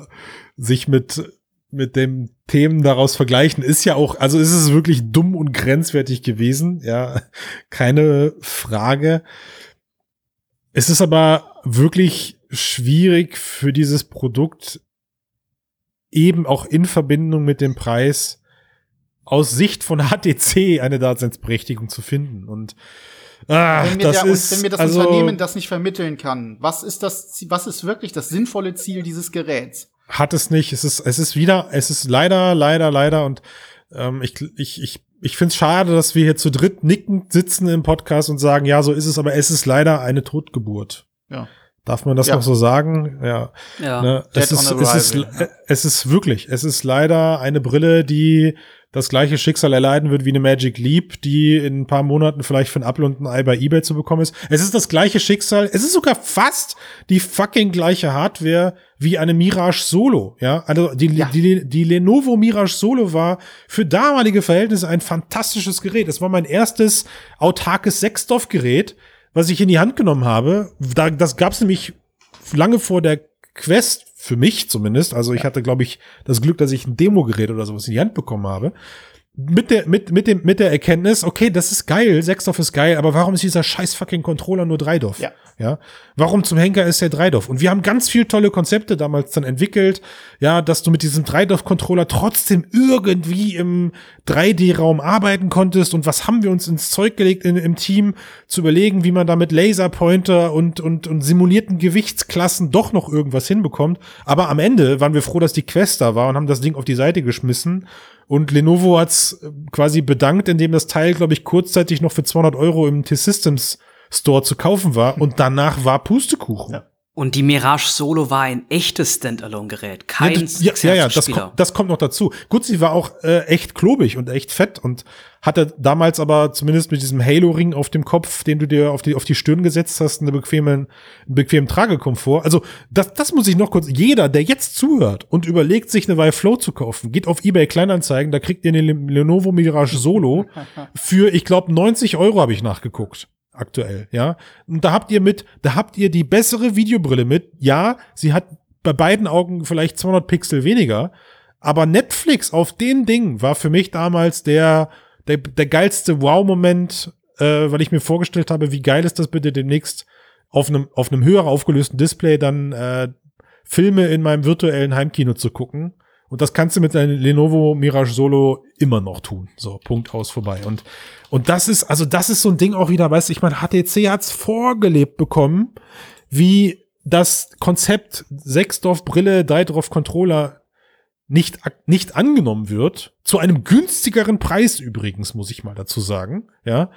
sich mit, mit dem Themen daraus vergleichen. Ist ja auch, also ist es wirklich dumm und grenzwertig gewesen. Ja, keine Frage. Es ist aber wirklich schwierig für dieses Produkt eben auch in Verbindung mit dem Preis aus Sicht von HTC eine Daseinsberechtigung zu finden. Und Ah, wenn mir, das der, ist, wenn mir das also, Unternehmen das nicht vermitteln kann, was ist das, was ist wirklich das sinnvolle Ziel dieses Geräts? Hat es nicht. Es ist, es ist wieder, es ist leider, leider, leider und ähm, ich, ich, ich, ich finde es schade, dass wir hier zu dritt nickend sitzen im Podcast und sagen, ja, so ist es, aber es ist leider eine Totgeburt. Ja. Darf man das ja. noch so sagen? Ja. ja. Ne? Es, ist, es, ist, es ist wirklich, es ist leider eine Brille, die das gleiche Schicksal erleiden wird wie eine Magic Leap, die in ein paar Monaten vielleicht für ein Apple und ein Ei bei eBay zu bekommen ist. Es ist das gleiche Schicksal. Es ist sogar fast die fucking gleiche Hardware wie eine Mirage Solo. Ja, also die, ja. die, die Lenovo Mirage Solo war für damalige Verhältnisse ein fantastisches Gerät. Es war mein erstes autarkes Sechsstoff-Gerät, was ich in die Hand genommen habe. Da, das gab es nämlich lange vor der Quest für mich zumindest. Also ich hatte, glaube ich, das Glück, dass ich ein Demo-Gerät oder sowas in die Hand bekommen habe mit der, mit, mit dem, mit der Erkenntnis, okay, das ist geil, Sechsdorf ist geil, aber warum ist dieser scheiß fucking Controller nur Dreidorf? Ja. Ja. Warum zum Henker ist der Dreidorf? Und wir haben ganz viel tolle Konzepte damals dann entwickelt, ja, dass du mit diesem Dreidorf-Controller trotzdem irgendwie im 3D-Raum arbeiten konntest. Und was haben wir uns ins Zeug gelegt in, im Team, zu überlegen, wie man da mit Laserpointer und, und, und simulierten Gewichtsklassen doch noch irgendwas hinbekommt. Aber am Ende waren wir froh, dass die Quest da war und haben das Ding auf die Seite geschmissen und Lenovo hat's äh, quasi bedankt, indem das Teil, glaube ich, kurzzeitig noch für 200 Euro im T-Systems Store zu kaufen war. Und danach war Pustekuchen. Ja. Und die Mirage Solo war ein echtes Standalone-Gerät, kein ja, das, ja, ja, ja, das, kommt, das kommt noch dazu. Gut, sie war auch äh, echt klobig und echt fett und hatte damals aber zumindest mit diesem Halo-Ring auf dem Kopf, den du dir auf die, auf die Stirn gesetzt hast, einen bequemen, einen bequemen Tragekomfort. Also das, das muss ich noch kurz, jeder, der jetzt zuhört und überlegt, sich eine Vive Flow zu kaufen, geht auf eBay Kleinanzeigen, da kriegt ihr den Lenovo Mirage Solo für, ich glaube, 90 Euro habe ich nachgeguckt aktuell, ja. Und da habt ihr mit, da habt ihr die bessere Videobrille mit. Ja, sie hat bei beiden Augen vielleicht 200 Pixel weniger, aber Netflix auf den Ding war für mich damals der, der, der geilste Wow-Moment, äh, weil ich mir vorgestellt habe, wie geil ist das bitte demnächst auf einem, auf einem höher aufgelösten Display dann äh, Filme in meinem virtuellen Heimkino zu gucken. Und das kannst du mit deinem Lenovo Mirage Solo immer noch tun. So, Punkt aus vorbei. Und, und das ist, also das ist so ein Ding auch wieder, weißt du, ich meine, HTC hat's vorgelebt bekommen, wie das Konzept Sechsdorf-Brille, Dreidorf-Controller nicht, nicht angenommen wird. Zu einem günstigeren Preis übrigens, muss ich mal dazu sagen. Ja.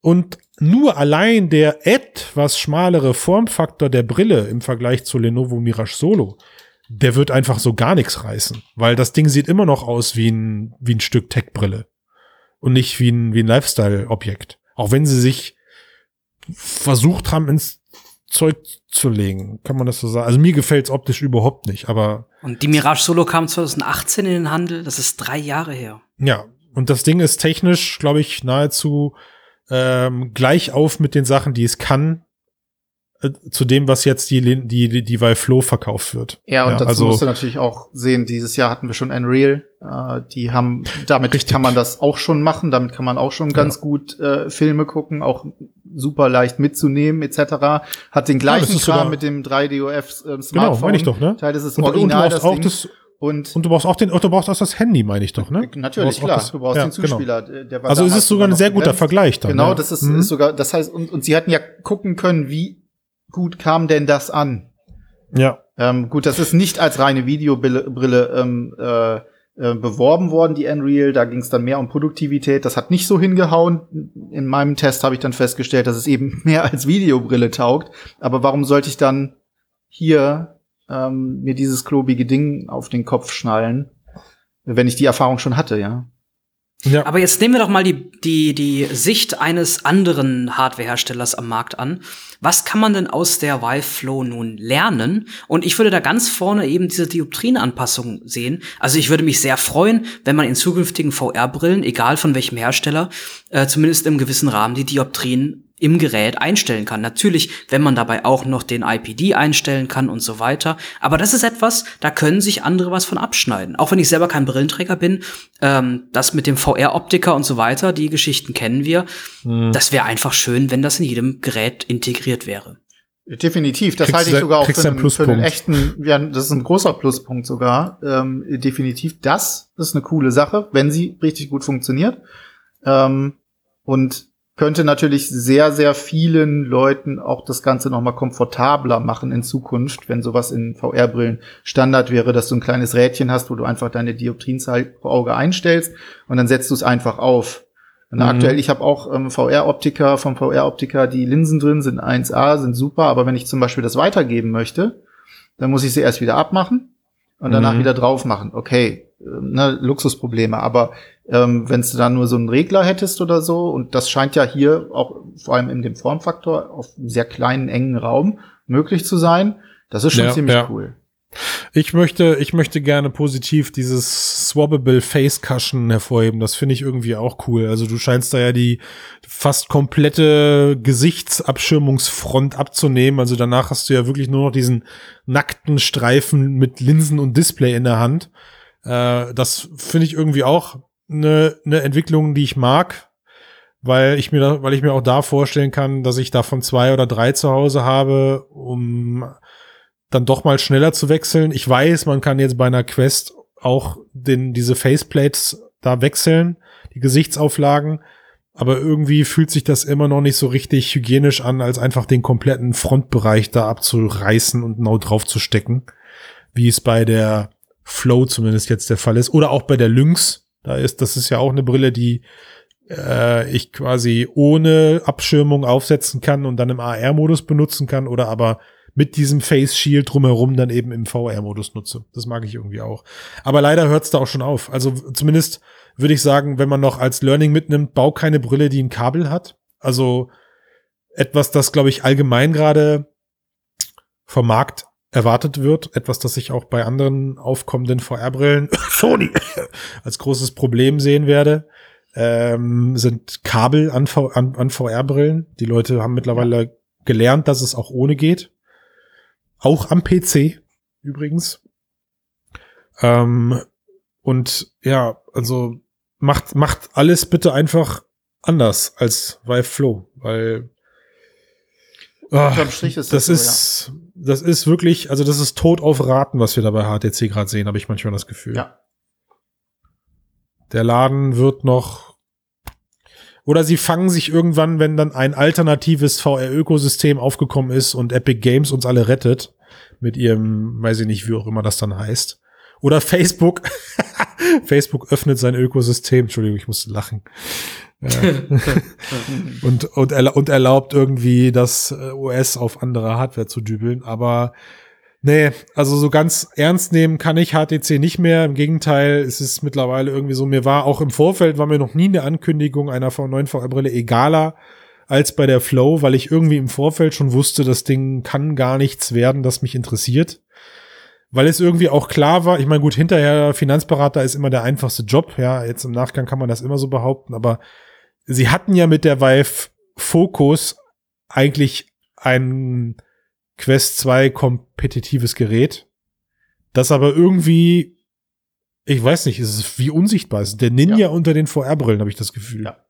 Und nur allein der etwas schmalere Formfaktor der Brille im Vergleich zu Lenovo Mirage Solo der wird einfach so gar nichts reißen, weil das Ding sieht immer noch aus wie ein, wie ein Stück Tech-Brille und nicht wie ein, wie ein Lifestyle-Objekt. Auch wenn sie sich versucht haben, ins Zeug zu legen, kann man das so sagen. Also mir gefällt es optisch überhaupt nicht, aber. Und die Mirage Solo kam 2018 in den Handel, das ist drei Jahre her. Ja, und das Ding ist technisch, glaube ich, nahezu ähm, gleich auf mit den Sachen, die es kann, zu dem, was jetzt die, die, die, die Vive Flow verkauft wird. Ja, und ja, dazu also, musst du natürlich auch sehen, dieses Jahr hatten wir schon Unreal. Äh, die haben, damit richtig. kann man das auch schon machen, damit kann man auch schon ganz ja. gut äh, Filme gucken, auch super leicht mitzunehmen, etc. Hat den gleichen ja, Kram mit dem 3DOF äh, Smartphone. Genau, meine ich doch, ne? Teil, ist und, original, und das Ding. Das und, und du brauchst auch den, du brauchst auch das Handy, meine ich doch, ne? Natürlich, du klar. Das, du brauchst ja, den genau. Zuspieler. Genau. Der war also ist es sogar ein sehr guter Vergleich dann. Genau, ja. das ist, mhm. ist sogar, das heißt, und, und sie hatten ja gucken können, wie gut kam denn das an? Ja. Ähm, gut, das ist nicht als reine Videobrille ähm, äh, äh, beworben worden, die Unreal. Da ging es dann mehr um Produktivität. Das hat nicht so hingehauen. In meinem Test habe ich dann festgestellt, dass es eben mehr als Videobrille taugt. Aber warum sollte ich dann hier ähm, mir dieses klobige Ding auf den Kopf schnallen, wenn ich die Erfahrung schon hatte, ja? Ja. Aber jetzt nehmen wir doch mal die, die, die Sicht eines anderen Hardwareherstellers am Markt an. Was kann man denn aus der Vive Flow nun lernen? Und ich würde da ganz vorne eben diese Dioptrienanpassung sehen. Also ich würde mich sehr freuen, wenn man in zukünftigen VR-Brillen, egal von welchem Hersteller, äh, zumindest im gewissen Rahmen die Dioptrien im Gerät einstellen kann. Natürlich, wenn man dabei auch noch den IPD einstellen kann und so weiter. Aber das ist etwas, da können sich andere was von abschneiden. Auch wenn ich selber kein Brillenträger bin, ähm, das mit dem VR-Optiker und so weiter, die Geschichten kennen wir. Mhm. Das wäre einfach schön, wenn das in jedem Gerät integriert wäre. Definitiv, das halte ich sogar auch für einen, für einen, echten, ja, das ist ein großer Pluspunkt sogar. Ähm, definitiv, das ist eine coole Sache, wenn sie richtig gut funktioniert. Ähm, und könnte natürlich sehr, sehr vielen Leuten auch das Ganze nochmal komfortabler machen in Zukunft, wenn sowas in VR-Brillen Standard wäre, dass du ein kleines Rädchen hast, wo du einfach deine Dioptrienzahl pro Auge einstellst und dann setzt du es einfach auf. Und mhm. aktuell, ich habe auch ähm, VR-Optiker, vom VR-Optiker, die Linsen drin sind 1A, sind super, aber wenn ich zum Beispiel das weitergeben möchte, dann muss ich sie erst wieder abmachen und danach mhm. wieder drauf machen. Okay, äh, ne, Luxusprobleme, aber ähm, wenn du dann nur so einen Regler hättest oder so, und das scheint ja hier auch vor allem in dem Formfaktor auf einem sehr kleinen, engen Raum möglich zu sein, das ist schon ja, ziemlich ja. cool. Ich möchte, ich möchte gerne positiv dieses Swappable Face Cushion hervorheben. Das finde ich irgendwie auch cool. Also du scheinst da ja die fast komplette Gesichtsabschirmungsfront abzunehmen. Also danach hast du ja wirklich nur noch diesen nackten Streifen mit Linsen und Display in der Hand. Äh, das finde ich irgendwie auch eine, eine Entwicklung, die ich mag, weil ich mir, weil ich mir auch da vorstellen kann, dass ich davon zwei oder drei zu Hause habe, um dann doch mal schneller zu wechseln. Ich weiß, man kann jetzt bei einer Quest auch den, diese Faceplates da wechseln, die Gesichtsauflagen, aber irgendwie fühlt sich das immer noch nicht so richtig hygienisch an, als einfach den kompletten Frontbereich da abzureißen und genau drauf zu stecken, wie es bei der Flow zumindest jetzt der Fall ist. Oder auch bei der Lynx, da ist, das ist ja auch eine Brille, die äh, ich quasi ohne Abschirmung aufsetzen kann und dann im AR-Modus benutzen kann oder aber mit diesem Face Shield drumherum dann eben im VR-Modus nutze. Das mag ich irgendwie auch. Aber leider hört es da auch schon auf. Also zumindest würde ich sagen, wenn man noch als Learning mitnimmt, bau keine Brille, die ein Kabel hat. Also etwas, das, glaube ich, allgemein gerade vom Markt erwartet wird. Etwas, das ich auch bei anderen aufkommenden VR-Brillen, Sony, als großes Problem sehen werde, ähm, sind Kabel an, an, an VR-Brillen. Die Leute haben mittlerweile gelernt, dass es auch ohne geht. Auch am PC übrigens. Ähm, und ja, also macht, macht alles bitte einfach anders als Vive Flow, weil oh, ist das, das so, ist, ja. das ist wirklich, also das ist tot auf Raten, was wir da bei HTC gerade sehen, habe ich manchmal das Gefühl. Ja. Der Laden wird noch oder sie fangen sich irgendwann, wenn dann ein alternatives VR-Ökosystem aufgekommen ist und Epic Games uns alle rettet, mit ihrem, weiß ich nicht, wie auch immer das dann heißt. Oder Facebook. Facebook öffnet sein Ökosystem. Entschuldigung, ich musste lachen. und, und, und erlaubt irgendwie das OS auf andere Hardware zu dübeln. Aber nee, also so ganz ernst nehmen kann ich HTC nicht mehr. Im Gegenteil, es ist mittlerweile irgendwie so, mir war auch im Vorfeld, war mir noch nie eine Ankündigung einer neuen VR-Brille egaler als bei der Flow, weil ich irgendwie im Vorfeld schon wusste, das Ding kann gar nichts werden, das mich interessiert weil es irgendwie auch klar war, ich meine, gut, hinterher Finanzberater ist immer der einfachste Job, ja, jetzt im Nachgang kann man das immer so behaupten, aber sie hatten ja mit der Vive Focus eigentlich ein Quest 2 kompetitives Gerät, das aber irgendwie, ich weiß nicht, ist es wie unsichtbar ist. Der Ninja ja. unter den VR-Brillen, habe ich das Gefühl. Ja.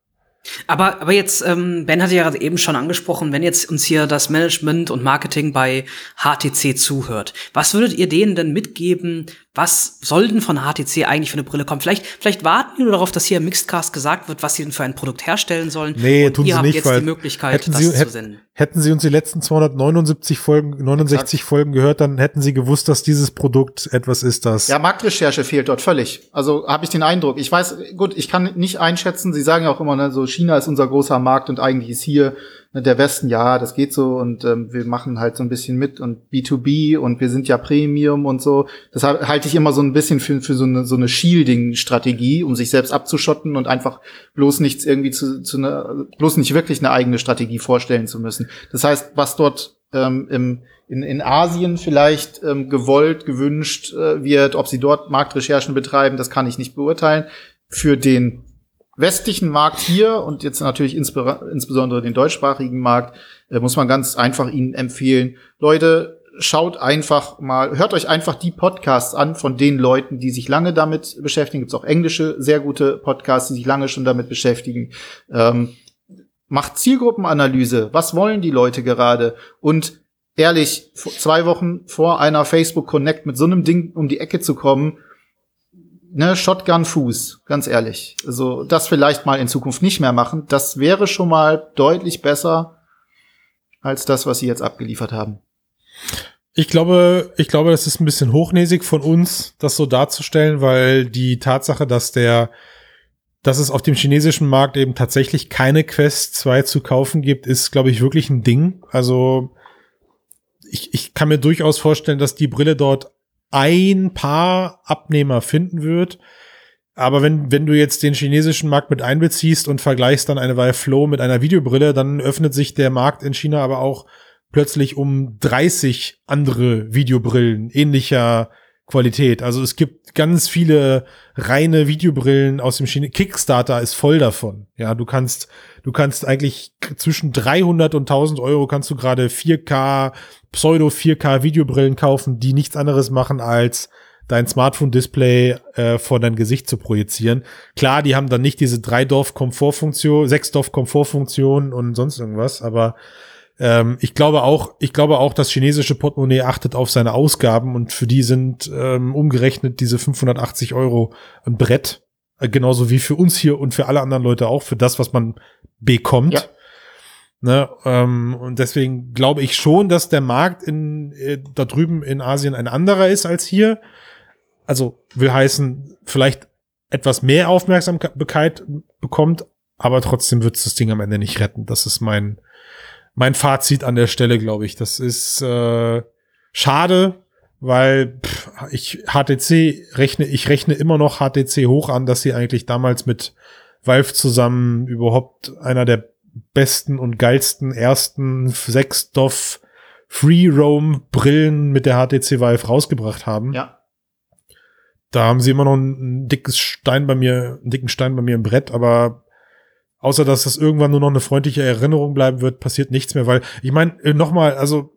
Aber, aber jetzt, ähm, Ben hatte ja gerade eben schon angesprochen, wenn jetzt uns hier das Management und Marketing bei HTC zuhört, was würdet ihr denen denn mitgeben, was soll denn von HTC eigentlich für eine Brille kommen? Vielleicht, vielleicht warten wir nur darauf, dass hier im Mixedcast gesagt wird, was sie denn für ein Produkt herstellen sollen. Nee, und tun ihr sie habt nicht, jetzt die Möglichkeit, das sie, zu senden. Hätten sie uns die letzten 279 Folgen, 69 Exakt. Folgen gehört, dann hätten sie gewusst, dass dieses Produkt etwas ist, das. Ja, Marktrecherche fehlt dort völlig. Also habe ich den Eindruck. Ich weiß, gut, ich kann nicht einschätzen. Sie sagen ja auch immer, ne, so China ist unser großer Markt und eigentlich ist hier Ne, der Westen, ja, das geht so und ähm, wir machen halt so ein bisschen mit und B2B und wir sind ja Premium und so. Das halte ich immer so ein bisschen für, für so eine, so eine Shielding-Strategie, um sich selbst abzuschotten und einfach bloß nichts irgendwie zu, zu ne, bloß nicht wirklich eine eigene Strategie vorstellen zu müssen. Das heißt, was dort ähm, im, in, in Asien vielleicht ähm, gewollt, gewünscht äh, wird, ob sie dort Marktrecherchen betreiben, das kann ich nicht beurteilen. Für den westlichen Markt hier und jetzt natürlich insbesondere den deutschsprachigen Markt, äh, muss man ganz einfach Ihnen empfehlen. Leute, schaut einfach mal, hört euch einfach die Podcasts an von den Leuten, die sich lange damit beschäftigen. Gibt es auch englische, sehr gute Podcasts, die sich lange schon damit beschäftigen. Ähm, macht Zielgruppenanalyse. Was wollen die Leute gerade? Und ehrlich, zwei Wochen vor einer Facebook Connect mit so einem Ding um die Ecke zu kommen, ne, Shotgun-Fuß, ganz ehrlich. Also das vielleicht mal in Zukunft nicht mehr machen. Das wäre schon mal deutlich besser als das, was sie jetzt abgeliefert haben. Ich glaube, ich glaube, das ist ein bisschen hochnäsig von uns, das so darzustellen, weil die Tatsache, dass der, dass es auf dem chinesischen Markt eben tatsächlich keine Quest 2 zu kaufen gibt, ist, glaube ich, wirklich ein Ding. Also ich, ich kann mir durchaus vorstellen, dass die Brille dort ein paar Abnehmer finden wird. Aber wenn, wenn du jetzt den chinesischen Markt mit einbeziehst und vergleichst dann eine Vive Flow mit einer Videobrille, dann öffnet sich der Markt in China aber auch plötzlich um 30 andere Videobrillen ähnlicher Qualität. Also es gibt ganz viele reine Videobrillen aus dem China. Kickstarter ist voll davon. Ja, du kannst, du kannst eigentlich zwischen 300 und 1000 Euro kannst du gerade 4K Pseudo 4K Videobrillen kaufen, die nichts anderes machen als dein Smartphone-Display äh, vor dein Gesicht zu projizieren. Klar, die haben dann nicht diese drei Dorf-Komfortfunktion, sechs Dorf-Komfortfunktion und sonst irgendwas, aber ähm, ich glaube auch, ich glaube auch, das chinesische Portemonnaie achtet auf seine Ausgaben und für die sind ähm, umgerechnet diese 580 Euro ein Brett, genauso wie für uns hier und für alle anderen Leute auch, für das, was man bekommt. Ja. Ne, ähm, und deswegen glaube ich schon, dass der Markt in, äh, da drüben in Asien ein anderer ist als hier. Also will heißen, vielleicht etwas mehr Aufmerksamkeit bekommt, aber trotzdem wird es das Ding am Ende nicht retten. Das ist mein, mein Fazit an der Stelle, glaube ich. Das ist äh, schade, weil pff, ich HTC rechne, ich rechne immer noch HTC hoch an, dass sie eigentlich damals mit Valve zusammen überhaupt einer der besten und geilsten ersten sechs DOF Free Roam Brillen mit der HTC Vive rausgebracht haben. Ja. Da haben sie immer noch ein, dickes Stein bei mir, einen dicken Stein bei mir im Brett, aber außer dass das irgendwann nur noch eine freundliche Erinnerung bleiben wird, passiert nichts mehr, weil ich meine, äh, nochmal, also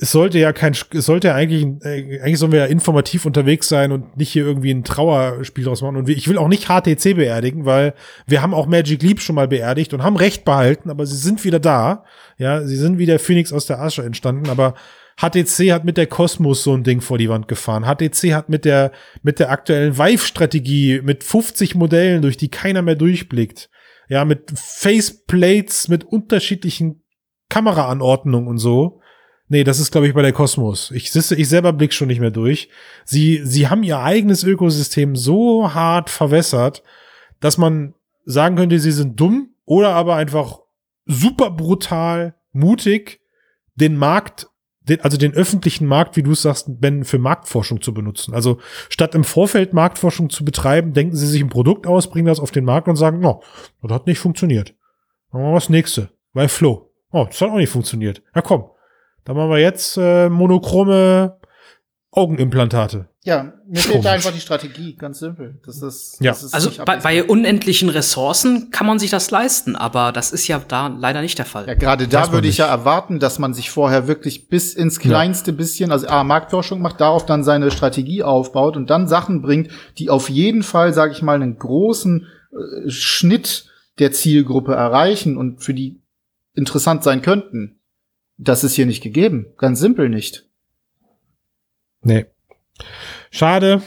es sollte ja kein, es sollte ja eigentlich, äh, eigentlich sollen wir ja informativ unterwegs sein und nicht hier irgendwie ein Trauerspiel draus machen. Und ich will auch nicht HTC beerdigen, weil wir haben auch Magic Leap schon mal beerdigt und haben Recht behalten, aber sie sind wieder da. Ja, sie sind wie der Phoenix aus der Asche entstanden, aber HTC hat mit der Cosmos so ein Ding vor die Wand gefahren. HTC hat mit der, mit der aktuellen Vive-Strategie, mit 50 Modellen, durch die keiner mehr durchblickt. Ja, mit Faceplates, mit unterschiedlichen Kameraanordnungen und so. Nee, das ist, glaube ich, bei der Cosmos. Ich, ich selber blick schon nicht mehr durch. Sie, sie haben ihr eigenes Ökosystem so hart verwässert, dass man sagen könnte, sie sind dumm oder aber einfach super brutal, mutig, den Markt, den, also den öffentlichen Markt, wie du es sagst, Ben, für Marktforschung zu benutzen. Also statt im Vorfeld Marktforschung zu betreiben, denken sie sich ein Produkt aus, bringen das auf den Markt und sagen, no, das hat nicht funktioniert. Machen wir das nächste. Bei Flow. Oh, das hat auch nicht funktioniert. Ja komm, dann machen wir jetzt äh, monochrome Augenimplantate. Ja, mir fehlt da einfach die Strategie, ganz simpel. Das ist, Ja. das ist Also bei, bei unendlichen Ressourcen kann man sich das leisten, aber das ist ja da leider nicht der Fall. Ja, gerade da würde ich ja erwarten, dass man sich vorher wirklich bis ins kleinste bisschen, also A, Marktforschung macht, darauf dann seine Strategie aufbaut und dann Sachen bringt, die auf jeden Fall, sage ich mal, einen großen äh, Schnitt der Zielgruppe erreichen und für die interessant sein könnten. Das ist hier nicht gegeben. Ganz simpel nicht. Nee. Schade.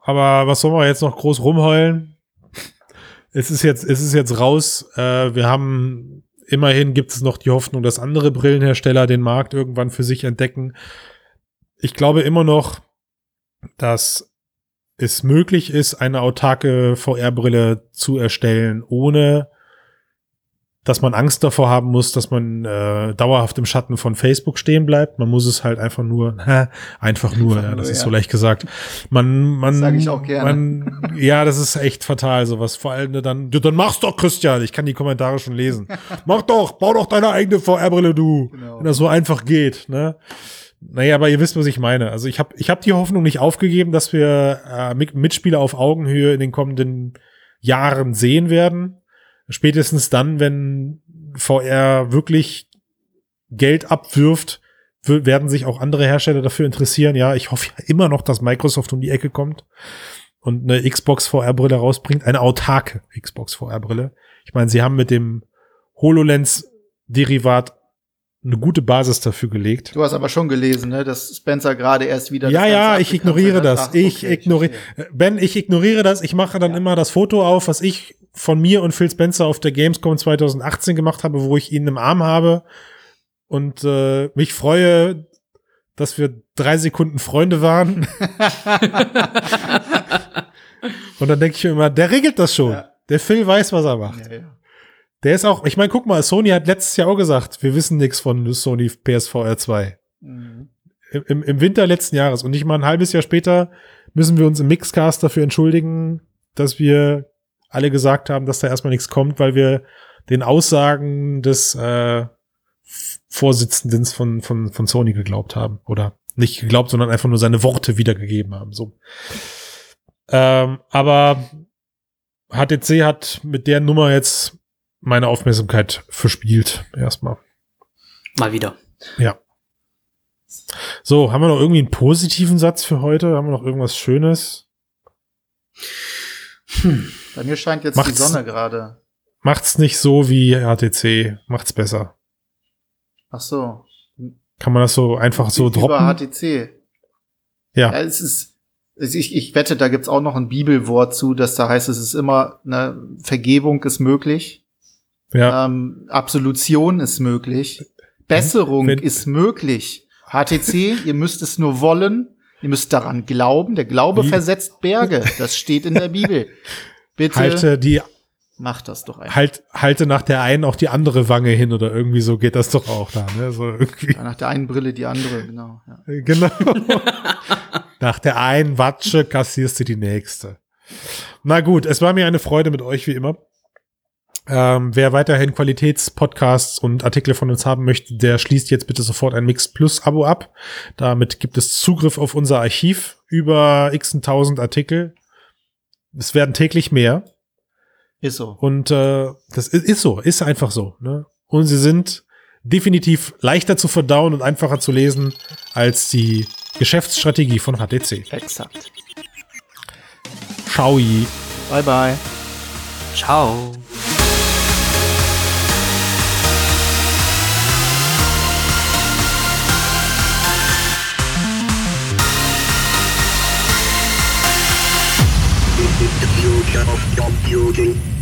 Aber was sollen wir jetzt noch groß rumheulen? Es ist jetzt, es ist jetzt raus. Äh, wir haben immerhin gibt es noch die Hoffnung, dass andere Brillenhersteller den Markt irgendwann für sich entdecken. Ich glaube immer noch, dass es möglich ist, eine autarke VR-Brille zu erstellen, ohne dass man Angst davor haben muss, dass man äh, dauerhaft im Schatten von Facebook stehen bleibt. Man muss es halt einfach nur, einfach nur, Einfach ja, nur, das ist ja. so leicht gesagt. Man, man, Sag ich auch gerne. Man, ja, das ist echt fatal, sowas. Vor allem ne, dann, du, dann mach's doch, Christian. Ich kann die Kommentare schon lesen. Mach doch, bau doch deine eigene VR-Brille, du. Genau. Wenn das so einfach geht, ne? Naja, aber ihr wisst, was ich meine. Also ich habe ich hab die Hoffnung nicht aufgegeben, dass wir äh, Mit- Mitspieler auf Augenhöhe in den kommenden Jahren sehen werden. Spätestens dann, wenn VR wirklich Geld abwirft, werden sich auch andere Hersteller dafür interessieren. Ja, ich hoffe ja immer noch, dass Microsoft um die Ecke kommt und eine Xbox VR-Brille rausbringt, eine autarke Xbox VR-Brille. Ich meine, sie haben mit dem HoloLens-Derivat eine gute Basis dafür gelegt. Du hast aber schon gelesen, ne, dass Spencer gerade erst wieder. Ja, ja, ich ignoriere hat. das. Ach, ich okay, ignoriere. Ben, ich ignoriere das. Ich mache dann immer das Foto auf, was ich von mir und Phil Spencer auf der Gamescom 2018 gemacht habe, wo ich ihn im Arm habe und äh, mich freue, dass wir drei Sekunden Freunde waren. und dann denke ich mir immer, der regelt das schon. Ja. Der Phil weiß, was er macht. Ja, ja. Der ist auch, ich meine, guck mal, Sony hat letztes Jahr auch gesagt, wir wissen nichts von Sony PSVR 2 Mhm. im- im, Winter letzten Jahres. Und nicht mal ein halbes Jahr später müssen wir uns im Mixcast dafür entschuldigen, dass wir alle gesagt haben, dass da erstmal nichts kommt, weil wir den Aussagen des äh, Vorsitzenden von, von, von Sony geglaubt haben. Oder nicht geglaubt, sondern einfach nur seine Worte wiedergegeben haben. So. Ähm, aber HTC hat mit der Nummer jetzt meine Aufmerksamkeit verspielt. Erstmal. Mal wieder. Ja. So, haben wir noch irgendwie einen positiven Satz für heute? Haben wir noch irgendwas Schönes? Bei mir scheint jetzt die Macht's- Sonne gerade. Macht's nicht so wie HTC, macht's besser. Ach so. Kann man das so einfach so Über droppen? HTC. Ja. Ja, es ist, es- ich, ich wette, da gibt's auch noch ein Bibelwort zu, dass da heißt, es ist immer, ne, Vergebung ist möglich, Ja. ähm, Absolution ist möglich, Besserung Wenn- ist möglich. HTC, ihr müsst es nur wollen, ihr müsst daran glauben. Der Glaube Wie- versetzt Berge. Das steht in der Bibel. Bitte Halte die, Mach das doch einfach. Halt, halte nach der einen auch die andere Wange hin oder irgendwie so geht das doch auch da, ne? So irgendwie. Ja, nach der einen Brille die andere, genau. Ja. Genau. nach der einen Watsche kassierst du die nächste. Na gut, es war mir eine Freude mit euch wie immer. Ähm, wer weiterhin Qualitätspodcasts und Artikel von uns haben möchte, der schließt jetzt bitte sofort ein Mix Plus Abo ab. Damit gibt es Zugriff auf unser Archiv über x tausend Artikel. Es werden täglich mehr. Ist so. Und äh, das ist, ist so, ist einfach so. Ne? Und sie sind definitiv leichter zu verdauen und einfacher zu lesen als die Geschäftsstrategie von HTC. Exakt. Ciao. Bye bye. Ciao. yourself, you're building.